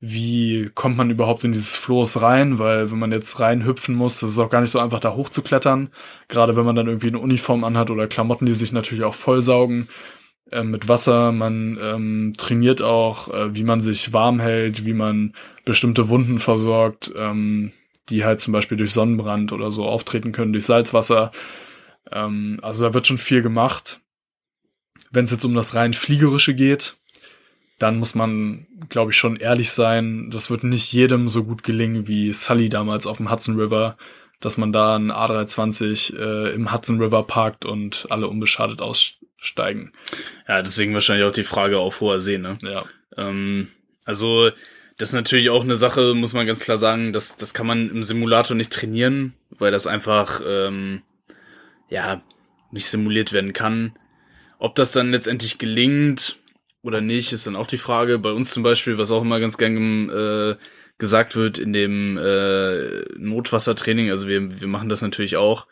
wie kommt man überhaupt in dieses Floß rein? Weil wenn man jetzt reinhüpfen muss, das ist auch gar nicht so einfach, da hochzuklettern. Gerade wenn man dann irgendwie eine Uniform anhat oder Klamotten, die sich natürlich auch vollsaugen äh, mit Wasser. Man ähm, trainiert auch, äh, wie man sich warm hält, wie man bestimmte Wunden versorgt, ähm, die halt zum Beispiel durch Sonnenbrand oder so auftreten können, durch Salzwasser. Ähm, also da wird schon viel gemacht. Wenn es jetzt um das rein Fliegerische geht, dann muss man, glaube ich, schon ehrlich sein. Das wird nicht jedem so gut gelingen wie Sully damals auf dem Hudson River, dass man da ein A320 äh, im Hudson River parkt und alle unbeschadet aussteigen. Ja, deswegen wahrscheinlich auch die Frage auf hoher See, ne? Ja. Ähm, also, das ist natürlich auch eine Sache, muss man ganz klar sagen, das, das kann man im Simulator nicht trainieren, weil das einfach, ähm, ja, nicht simuliert werden kann. Ob das dann letztendlich gelingt, oder nicht, ist dann auch die Frage. Bei uns zum Beispiel, was auch immer ganz gern äh, gesagt wird in dem äh, Notwassertraining, also wir, wir machen das natürlich auch,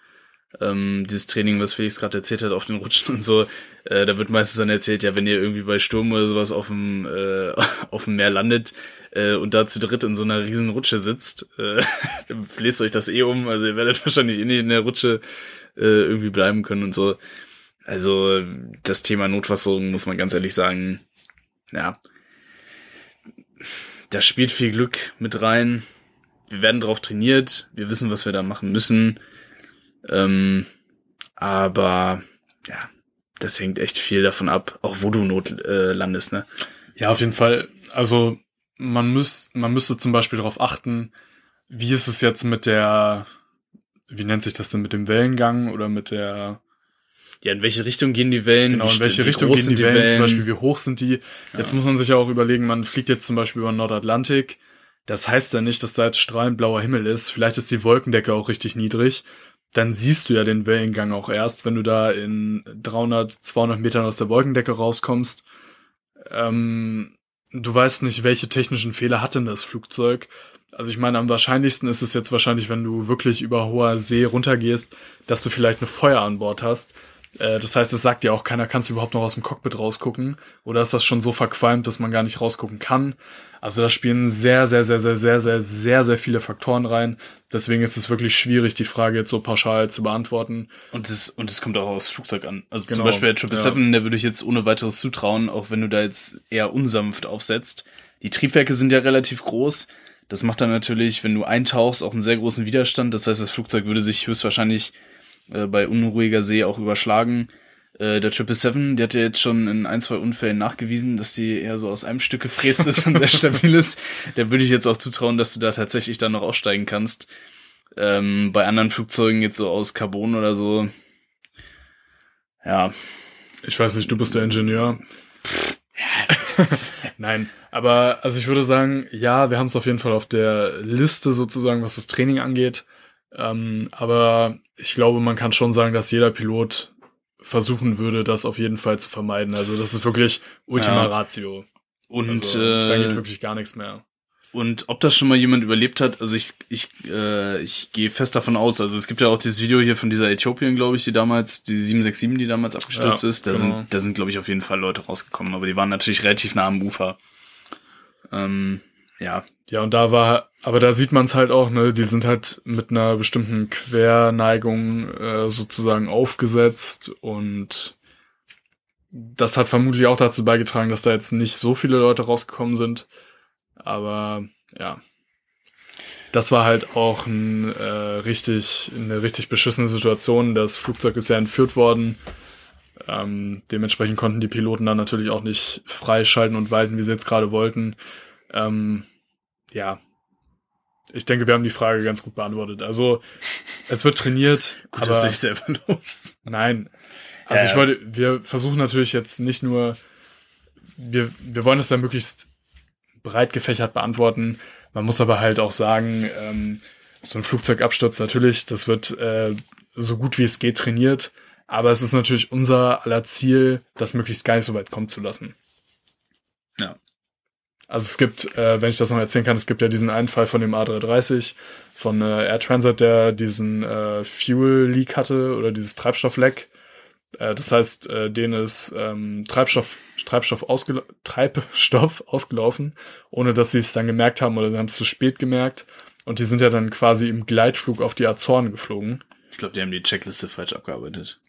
ähm, dieses Training, was Felix gerade erzählt hat, auf den Rutschen und so, äh, da wird meistens dann erzählt, ja, wenn ihr irgendwie bei Sturm oder sowas auf dem, äh, auf dem Meer landet äh, und da zu dritt in so einer riesen Rutsche sitzt, äh, dann bläst euch das eh um, also ihr werdet wahrscheinlich eh nicht in der Rutsche äh, irgendwie bleiben können und so. Also das Thema Notwasserung muss man ganz ehrlich sagen, ja, da spielt viel Glück mit rein. Wir werden drauf trainiert, wir wissen, was wir da machen müssen. Ähm, aber ja, das hängt echt viel davon ab, auch wo du Not äh, landest, ne? Ja, auf jeden Fall. Also man muss, man müsste zum Beispiel darauf achten, wie ist es jetzt mit der, wie nennt sich das denn mit dem Wellengang oder mit der ja, in welche Richtung gehen die Wellen? Genau, in welche Richtung gehen die, die Wellen, Wellen, Zum Beispiel, wie hoch sind die? Ja. Jetzt muss man sich ja auch überlegen, man fliegt jetzt zum Beispiel über den Nordatlantik. Das heißt ja nicht, dass da jetzt strahlend blauer Himmel ist. Vielleicht ist die Wolkendecke auch richtig niedrig. Dann siehst du ja den Wellengang auch erst, wenn du da in 300, 200 Metern aus der Wolkendecke rauskommst. Ähm, du weißt nicht, welche technischen Fehler hat denn das Flugzeug. Also ich meine, am wahrscheinlichsten ist es jetzt wahrscheinlich, wenn du wirklich über hoher See runtergehst, dass du vielleicht eine Feuer an Bord hast. Äh, das heißt, es sagt ja auch keiner, kannst du überhaupt noch aus dem Cockpit rausgucken? Oder ist das schon so verqualmt, dass man gar nicht rausgucken kann? Also da spielen sehr, sehr, sehr, sehr, sehr, sehr, sehr, sehr viele Faktoren rein. Deswegen ist es wirklich schwierig, die Frage jetzt so pauschal zu beantworten. Und es, und es kommt auch aufs Flugzeug an. Also genau, zum Beispiel der 777, ja. der würde ich jetzt ohne weiteres zutrauen, auch wenn du da jetzt eher unsanft aufsetzt. Die Triebwerke sind ja relativ groß. Das macht dann natürlich, wenn du eintauchst, auch einen sehr großen Widerstand. Das heißt, das Flugzeug würde sich höchstwahrscheinlich äh, bei unruhiger See auch überschlagen. Äh, der 777, der hat ja jetzt schon in ein, zwei Unfällen nachgewiesen, dass die eher so aus einem Stück gefräst ist und sehr stabil ist. Der würde ich jetzt auch zutrauen, dass du da tatsächlich dann noch aussteigen kannst. Ähm, bei anderen Flugzeugen jetzt so aus Carbon oder so. Ja. Ich weiß nicht, du bist der Ingenieur. Nein, aber also ich würde sagen, ja, wir haben es auf jeden Fall auf der Liste sozusagen, was das Training angeht. Ähm, aber ich glaube, man kann schon sagen, dass jeder Pilot versuchen würde, das auf jeden Fall zu vermeiden. Also das ist wirklich Ultima ja. Ratio. Und also, äh, da geht wirklich gar nichts mehr. Und ob das schon mal jemand überlebt hat, also ich, ich, äh, ich gehe fest davon aus. Also es gibt ja auch dieses Video hier von dieser Äthiopien, glaube ich, die damals, die 767, die damals abgestürzt ja, ist. Da genau. sind, da sind, glaube ich, auf jeden Fall Leute rausgekommen, aber die waren natürlich relativ nah am Ufer. Ähm, ja. Ja, und da war, aber da sieht man es halt auch, ne, die sind halt mit einer bestimmten Querneigung äh, sozusagen aufgesetzt und das hat vermutlich auch dazu beigetragen, dass da jetzt nicht so viele Leute rausgekommen sind. Aber ja, das war halt auch ein, äh, richtig, eine richtig beschissene Situation. Das Flugzeug ist ja entführt worden Ähm, dementsprechend konnten die Piloten dann natürlich auch nicht freischalten und walten, wie sie jetzt gerade wollten. Ähm, ja, ich denke, wir haben die Frage ganz gut beantwortet. Also es wird trainiert, Gut, aber dass du dich selber lobst. nein. Also Ja, ich wollte, wir versuchen natürlich jetzt nicht nur, wir, wir wollen es ja möglichst breit gefächert beantworten. Man muss aber halt auch sagen, ähm, so ein Flugzeugabsturz natürlich, das wird äh, so gut wie es geht trainiert. Aber es ist natürlich unser aller Ziel, das möglichst gar nicht so weit kommen zu lassen. Ja. Also es gibt, äh, wenn ich das noch erzählen kann, es gibt ja diesen einen Fall von dem A330 von äh, Air Transat, der diesen äh, Fuel Leak hatte oder dieses Treibstoffleck. Äh, das heißt, äh, denen ist ähm, Treibstoff, Treibstoff, ausgel Treibstoff ausgelaufen, ohne dass sie es dann gemerkt haben oder sie haben es zu spät gemerkt. Und die sind ja dann quasi im Gleitflug auf die Azoren geflogen. Ich glaube, die haben die Checkliste falsch abgearbeitet.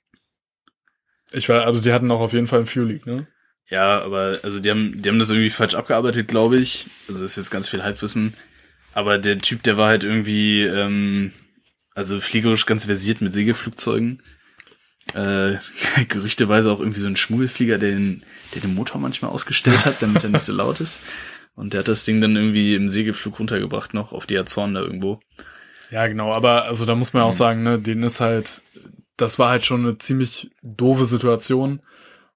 Ich war, also die hatten auch auf jeden Fall einen Fuel Leak, ne? Ja, aber also die haben, die haben das irgendwie falsch abgearbeitet, glaube ich. Also ist jetzt ganz viel Halbwissen. Aber der Typ, der war halt irgendwie, ähm, also fliegerisch ganz versiert mit Segelflugzeugen. Äh, gerüchteweise auch irgendwie so ein Schmuggelflieger, der den, der den Motor manchmal ausgestellt hat, damit er nicht so laut ist. Und der hat das Ding dann irgendwie im Segelflug runtergebracht noch auf die Azoren da irgendwo. Ja, genau, aber also da muss man auch Mhm. sagen, ne, denen ist halt, das war halt schon eine ziemlich doofe Situation.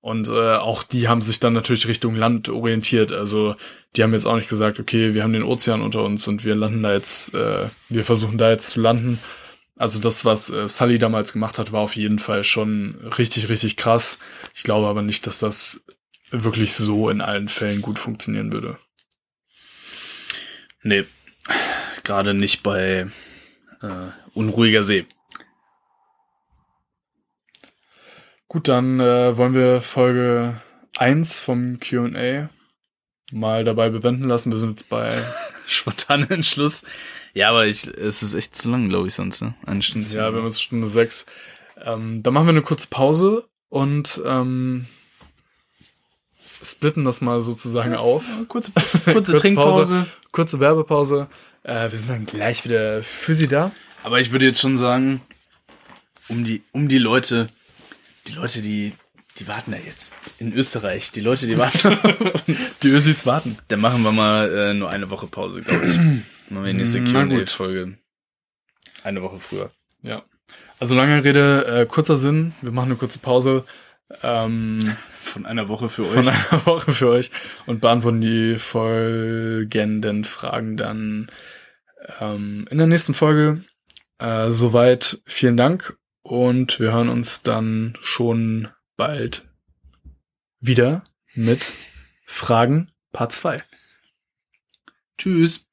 Und äh, auch die haben sich dann natürlich Richtung Land orientiert. Also die haben jetzt auch nicht gesagt, okay, wir haben den Ozean unter uns und wir landen da jetzt, äh, wir versuchen da jetzt zu landen. Also das, was äh, Sully damals gemacht hat, war auf jeden Fall schon richtig, richtig krass. Ich glaube aber nicht, dass das wirklich so in allen Fällen gut funktionieren würde. Nee, gerade nicht bei äh, unruhiger See. Gut, dann äh, wollen wir Folge 1 vom Q&A mal dabei bewenden lassen. Wir sind jetzt bei, Spontaner Entschluss. Ja, aber ich, es ist echt zu lang, glaube ich, sonst, ne? Eine Stunde. ja, wir haben jetzt Stunde 6. Ähm, dann machen wir eine kurze Pause und ähm, splitten das mal sozusagen auf. kurze, Kurze kurze Trinkpause. Kurze Werbepause. Äh, wir sind dann gleich wieder für Sie da. Aber ich würde jetzt schon sagen, um die, um die Leute, die Leute, die, die warten da jetzt. In Österreich, die Leute, die warten auf uns. Die Ösis warten. Dann machen wir mal äh, nur eine Woche Pause, glaube ich. Machen wir die nächste. Q&A-Folge. Eine Woche früher. Ja. Also lange Rede, äh, kurzer Sinn. Wir machen eine kurze Pause. Ähm, Von einer Woche für von euch. einer Woche für euch und beantworten die folgenden Fragen dann ähm, in der nächsten Folge. Äh, soweit vielen Dank und wir hören uns dann schon bald wieder mit Fragen Part 2. Tschüss.